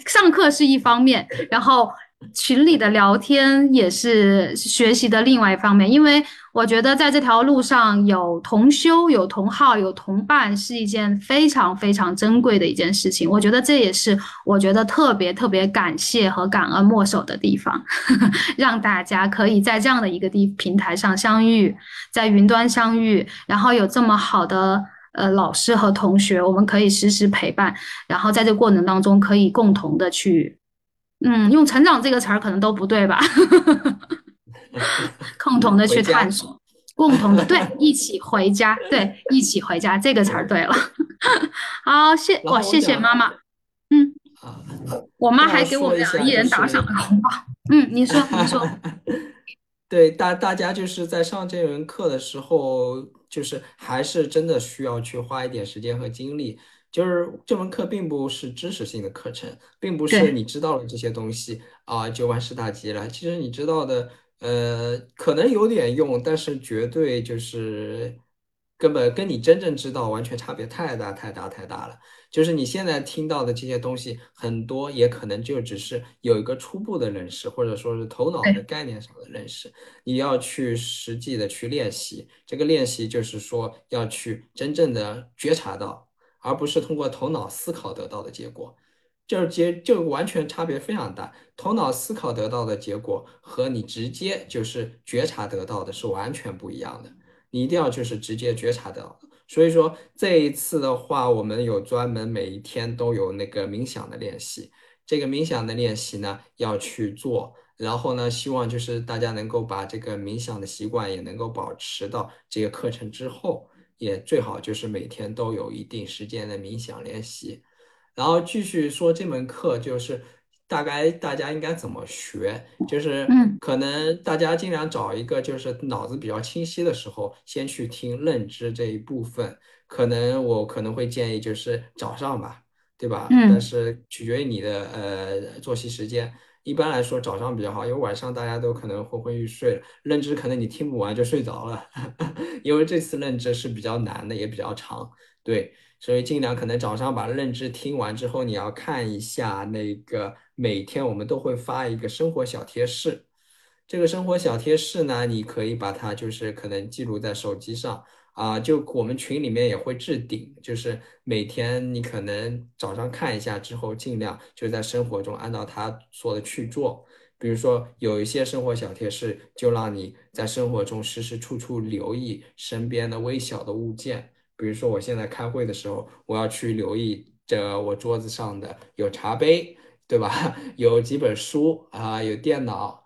上课是一方面，然后。群里的聊天也是学习的另外一方面，因为我觉得在这条路上有同修、有同好、有同伴是一件非常非常珍贵的一件事情。我觉得这也是我觉得特别特别感谢和感恩墨守的地方，让大家可以在这样的一个地平台上相遇，在云端相遇，然后有这么好的呃老师和同学，我们可以时时陪伴，然后在这个过程当中可以共同的去。嗯，用“成长”这个词儿可能都不对吧？共同的去探索，共同的对，一起回家，对，一起回家这个词儿对了。好，谢哇，谢谢妈妈。嗯，我妈还给我们俩一人打赏了红包。嗯，你说，你说。对，大大家就是在上这门课的时候，就是还是真的需要去花一点时间和精力。就是这门课并不是知识性的课程，并不是你知道了这些东西啊就万事大吉了。其实你知道的，呃，可能有点用，但是绝对就是根本跟你真正知道完全差别太大太大太大了。就是你现在听到的这些东西，很多也可能就只是有一个初步的认识，或者说是头脑的，概念上的认识。你要去实际的去练习，这个练习就是说要去真正的觉察到，而不是通过头脑思考得到的结果。就是结就完全差别非常大，头脑思考得到的结果和你直接就是觉察得到的是完全不一样的。你一定要就是直接觉察到。所以说这一次的话，我们有专门每一天都有那个冥想的练习。这个冥想的练习呢要去做，然后呢，希望就是大家能够把这个冥想的习惯也能够保持到这个课程之后，也最好就是每天都有一定时间的冥想练习。然后继续说这门课，就是大概大家应该怎么学，就是嗯可能大家尽量找一个就是脑子比较清晰的时候，先去听认知这一部分。可能我可能会建议就是早上吧，对吧？但嗯是取决于你的呃作息时间。一般来说早上比较好，因为晚上大家都可能昏昏欲睡了，认知可能你听不完就睡着了，因为这次认知是比较难的，也比较长，对。所以尽量可能早上把认知听完之后，你要看一下那个每天我们都会发一个生活小贴士。这个生活小贴士呢，你可以把它就是可能记录在手机上啊，就我们群里面也会置顶，就是每天你可能早上看一下之后，尽量就在生活中按照他说的去做。比如说有一些生活小贴士，就让你在生活中时时处处留意身边的微小的物件。比如说，我现在开会的时候，我要去留意着我桌子上的有茶杯，对吧？有几本书啊，有电脑，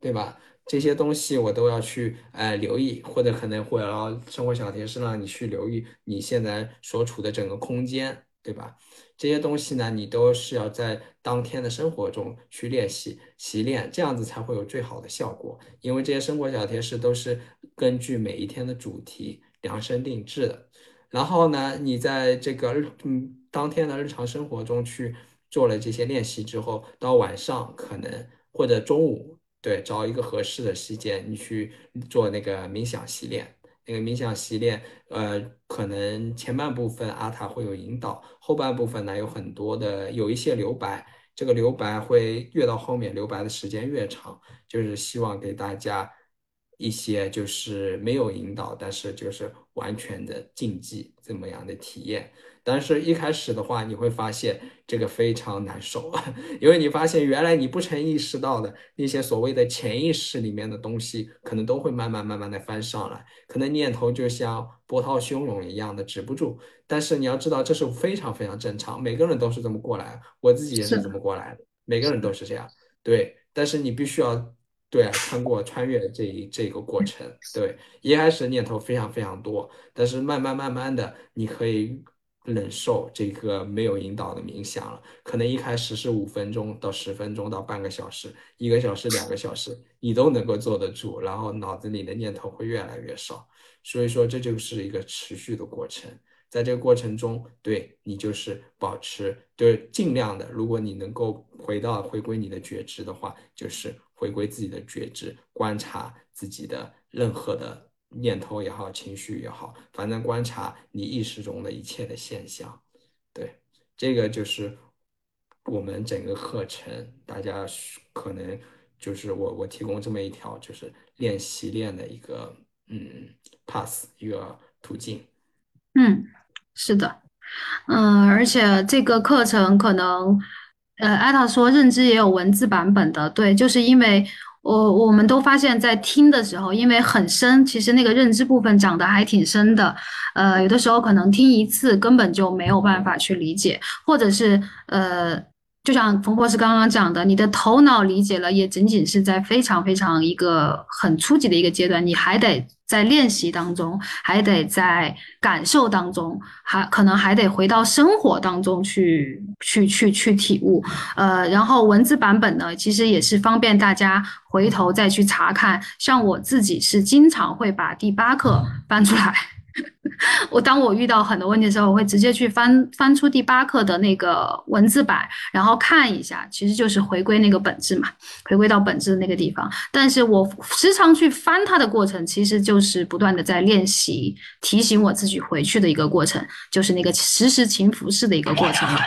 对吧？这些东西我都要去呃留意，或者可能会要生活小贴士让你去留意你现在所处的整个空间，对吧？这些东西呢，你都是要在当天的生活中去练习、习练，这样子才会有最好的效果。因为这些生活小贴士都是根据每一天的主题量身定制的。然后呢，你在这个日嗯当天的日常生活中去做了这些练习之后，到晚上可能或者中午，对，找一个合适的时间，你去做那个冥想习练。那个冥想习练，呃，可能前半部分阿塔会有引导，后半部分呢有很多的有一些留白，这个留白会越到后面留白的时间越长，就是希望给大家一些就是没有引导，但是就是完全的禁忌这么样的体验。但是一开始的话，你会发现这个非常难受，因为你发现原来你不曾意识到的那些所谓的潜意识里面的东西，可能都会慢慢慢慢的翻上来，可能念头就像波涛汹涌一样的止不住。但是你要知道，这是非常非常正常，每个人都是这么过来，我自己也是这，么过来的，每个人都是这样。对，但是你必须要对啊，穿过穿越这一这个过程，对，一开始念头非常非常多，但是慢慢慢慢的，你可以忍受这个没有引导的冥想了。可能一开始是五分钟到十分钟到半个小时，一个小时、两个小时，你都能够坐得住，然后脑子里的念头会越来越少。所以说，这就是一个持续的过程。在这个过程中，对你就是保持，就是尽量的，如果你能够回到回归你的觉知的话，就是回归自己的觉知，观察自己的任何的念头也好，情绪也好，反正观察你意识中的一切的现象。对，这个就是我们整个课程，大家可能就是我我提供这么一条，就是练习练的一个嗯 pass 一个途径。嗯，是的。嗯，而且这个课程可能，呃，艾塔说认知也有文字版本的，对，就是因为我我们都发现，在听的时候，因为很深，其实那个认知部分长得还挺深的，呃，有的时候可能听一次根本就没有办法去理解，或者是呃，就像冯博士刚刚讲的，你的头脑理解了，也仅仅是在非常非常一个很初级的一个阶段，你还得在练习当中，还得在感受当中，还可能还得回到生活当中去去去去体悟。呃，然后文字版本呢，其实也是方便大家回头再去查看。像我自己是经常会把第八课翻出来。我当我遇到很多问题的时候，我会直接去翻翻出第八课的那个文字版，然后看一下，其实就是回归那个本质嘛，回归到本质的那个地方。但是我时常去翻它的过程，其实就是不断的在练习，提醒我自己回去的一个过程，就是那个时时勤拂拭的一个过程了。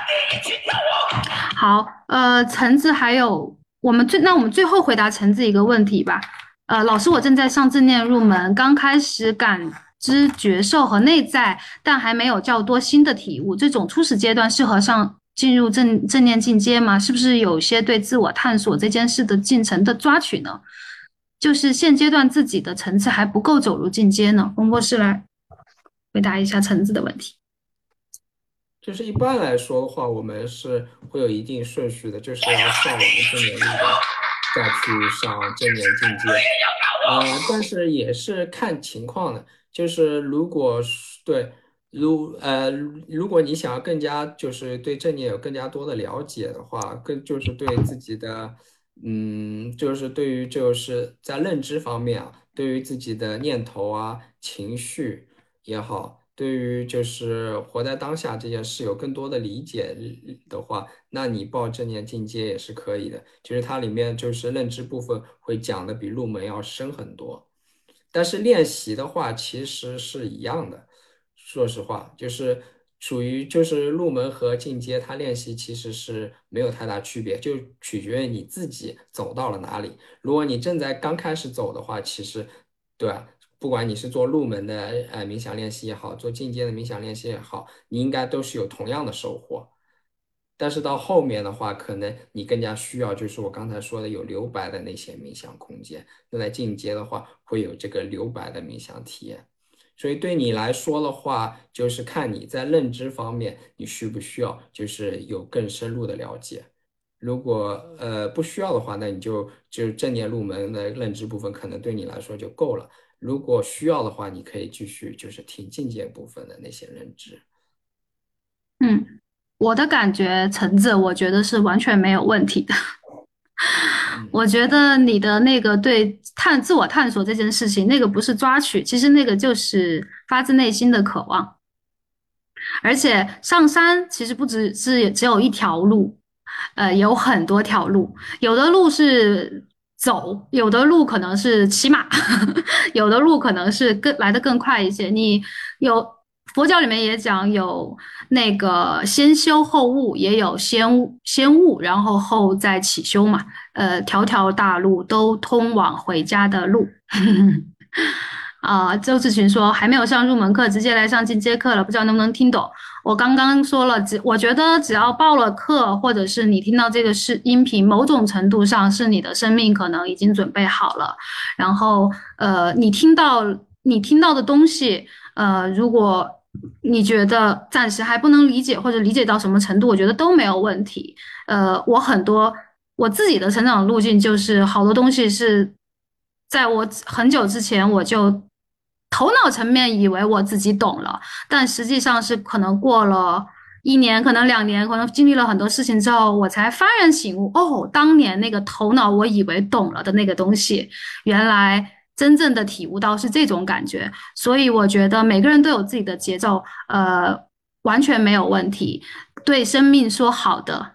好，呃，橙子还有我们最那我们最后回答橙子一个问题吧。呃，老师，我正在上正念入门，刚开始感。知觉受和内在，但还没有较多新的体悟。这种初始阶段适合上进入正正念进阶吗？是不是有些对自我探索这件事的进程的抓取呢？就是现阶段自己的层次还不够走入进阶呢？冯博士来回答一下橙子的问题。就是一般来说的话，我们是会有一定顺序的，就是要上完正念入门，再去上正念进阶。呃，但是也是看情况的。就是如果对，如呃，如果你想要更加就是对正念有更加多的了解的话，更就是对自己的，嗯，就是对于就是在认知方面啊，对于自己的念头啊、情绪也好，对于就是活在当下这件事有更多的理解的话，那你报正念进阶也是可以的。就是它里面就是认知部分会讲的比入门要深很多。但是练习的话，其实是一样的。说实话，就是属于就是入门和进阶，它练习其实是没有太大区别，就取决于你自己走到了哪里。如果你正在刚开始走的话，其实对吧？不管你是做入门的呃冥想练习也好，做进阶的冥想练习也好，你应该都是有同样的收获。但是到后面的话，可能你更加需要，就是我刚才说的有留白的那些冥想空间。那在进阶的话，会有这个留白的冥想体验。所以对你来说的话，就是看你在认知方面，你需不需要，就是有更深入的了解。如果呃不需要的话，那你就就正念入门的认知部分，可能对你来说就够了。如果需要的话，你可以继续就是听进阶部分的那些认知。嗯。我的感觉，橙子，我觉得是完全没有问题的。我觉得你的那个对探自我探索这件事情，那个不是抓取，其实那个就是发自内心的渴望。而且上山其实不只是只有一条路，呃，有很多条路，有的路是走，有的路可能是骑马，有的路可能是更来的更快一些。你有。佛教里面也讲有那个先修后悟，也有先先悟然后后再起修嘛。呃，条条大路都通往回家的路。啊，周志群说还没有上入门课，直接来上进阶课了，不知道能不能听懂。我刚刚说了，只我觉得只要报了课，或者是你听到这个是音频，某种程度上是你的生命可能已经准备好了。然后，呃，你听到你听到的东西，呃，如果你觉得暂时还不能理解，或者理解到什么程度，我觉得都没有问题。呃，我很多我自己的成长路径就是好多东西是在我很久之前我就头脑层面以为我自己懂了，但实际上是可能过了一年，可能两年，可能经历了很多事情之后，我才幡然醒悟，哦，当年那个头脑我以为懂了的那个东西，原来。真正的体悟到是这种感觉，所以我觉得每个人都有自己的节奏，呃，完全没有问题。对生命说好的。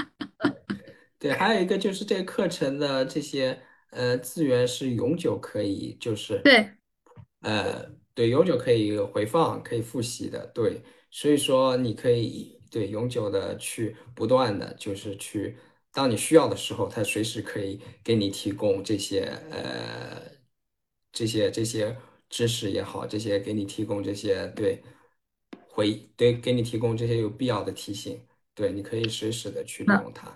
对，还有一个就是这个课程的这些呃资源是永久可以，就是对，呃，对，永久可以回放、可以复习的。对，所以说你可以对永久的去不断的就是去。当你需要的时候，它随时可以给你提供这些呃这些这些知识也好，这些给你提供这些对回对给你提供这些有必要的提醒，对，你可以随时的去利用它。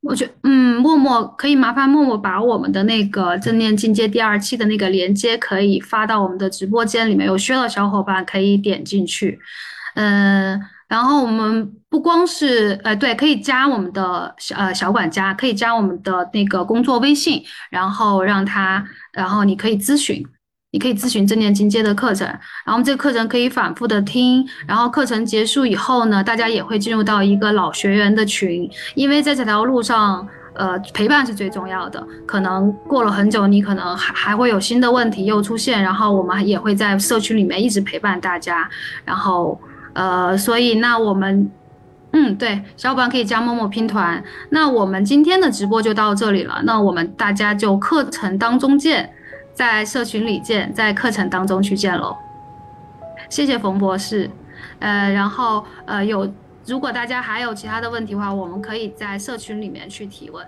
我觉嗯，默默可以麻烦默默把我们的那个正念进阶第二期的那个链接可以发到我们的直播间里面，有需要的小伙伴可以点进去，嗯。然后我们不光是，呃，对，可以加我们的小呃小管家，可以加我们的那个工作微信，然后让他，然后你可以咨询，你可以咨询正念进阶的课程，然后这个课程可以反复的听，然后课程结束以后呢，大家也会进入到一个老学员的群，因为在这条路上。呃，陪伴是最重要的。可能过了很久，你可能还还会有新的问题又出现，然后我们也会在社区里面一直陪伴大家。然后，呃，所以那我们，嗯，对，小伙伴可以加默默拼团。那我们今天的直播就到这里了。那我们大家就课程当中见，在社群里见，在课程当中去见喽。谢谢冯博士。呃，然后呃，有如果大家还有其他的问题的话，我们可以在社群里面去提问。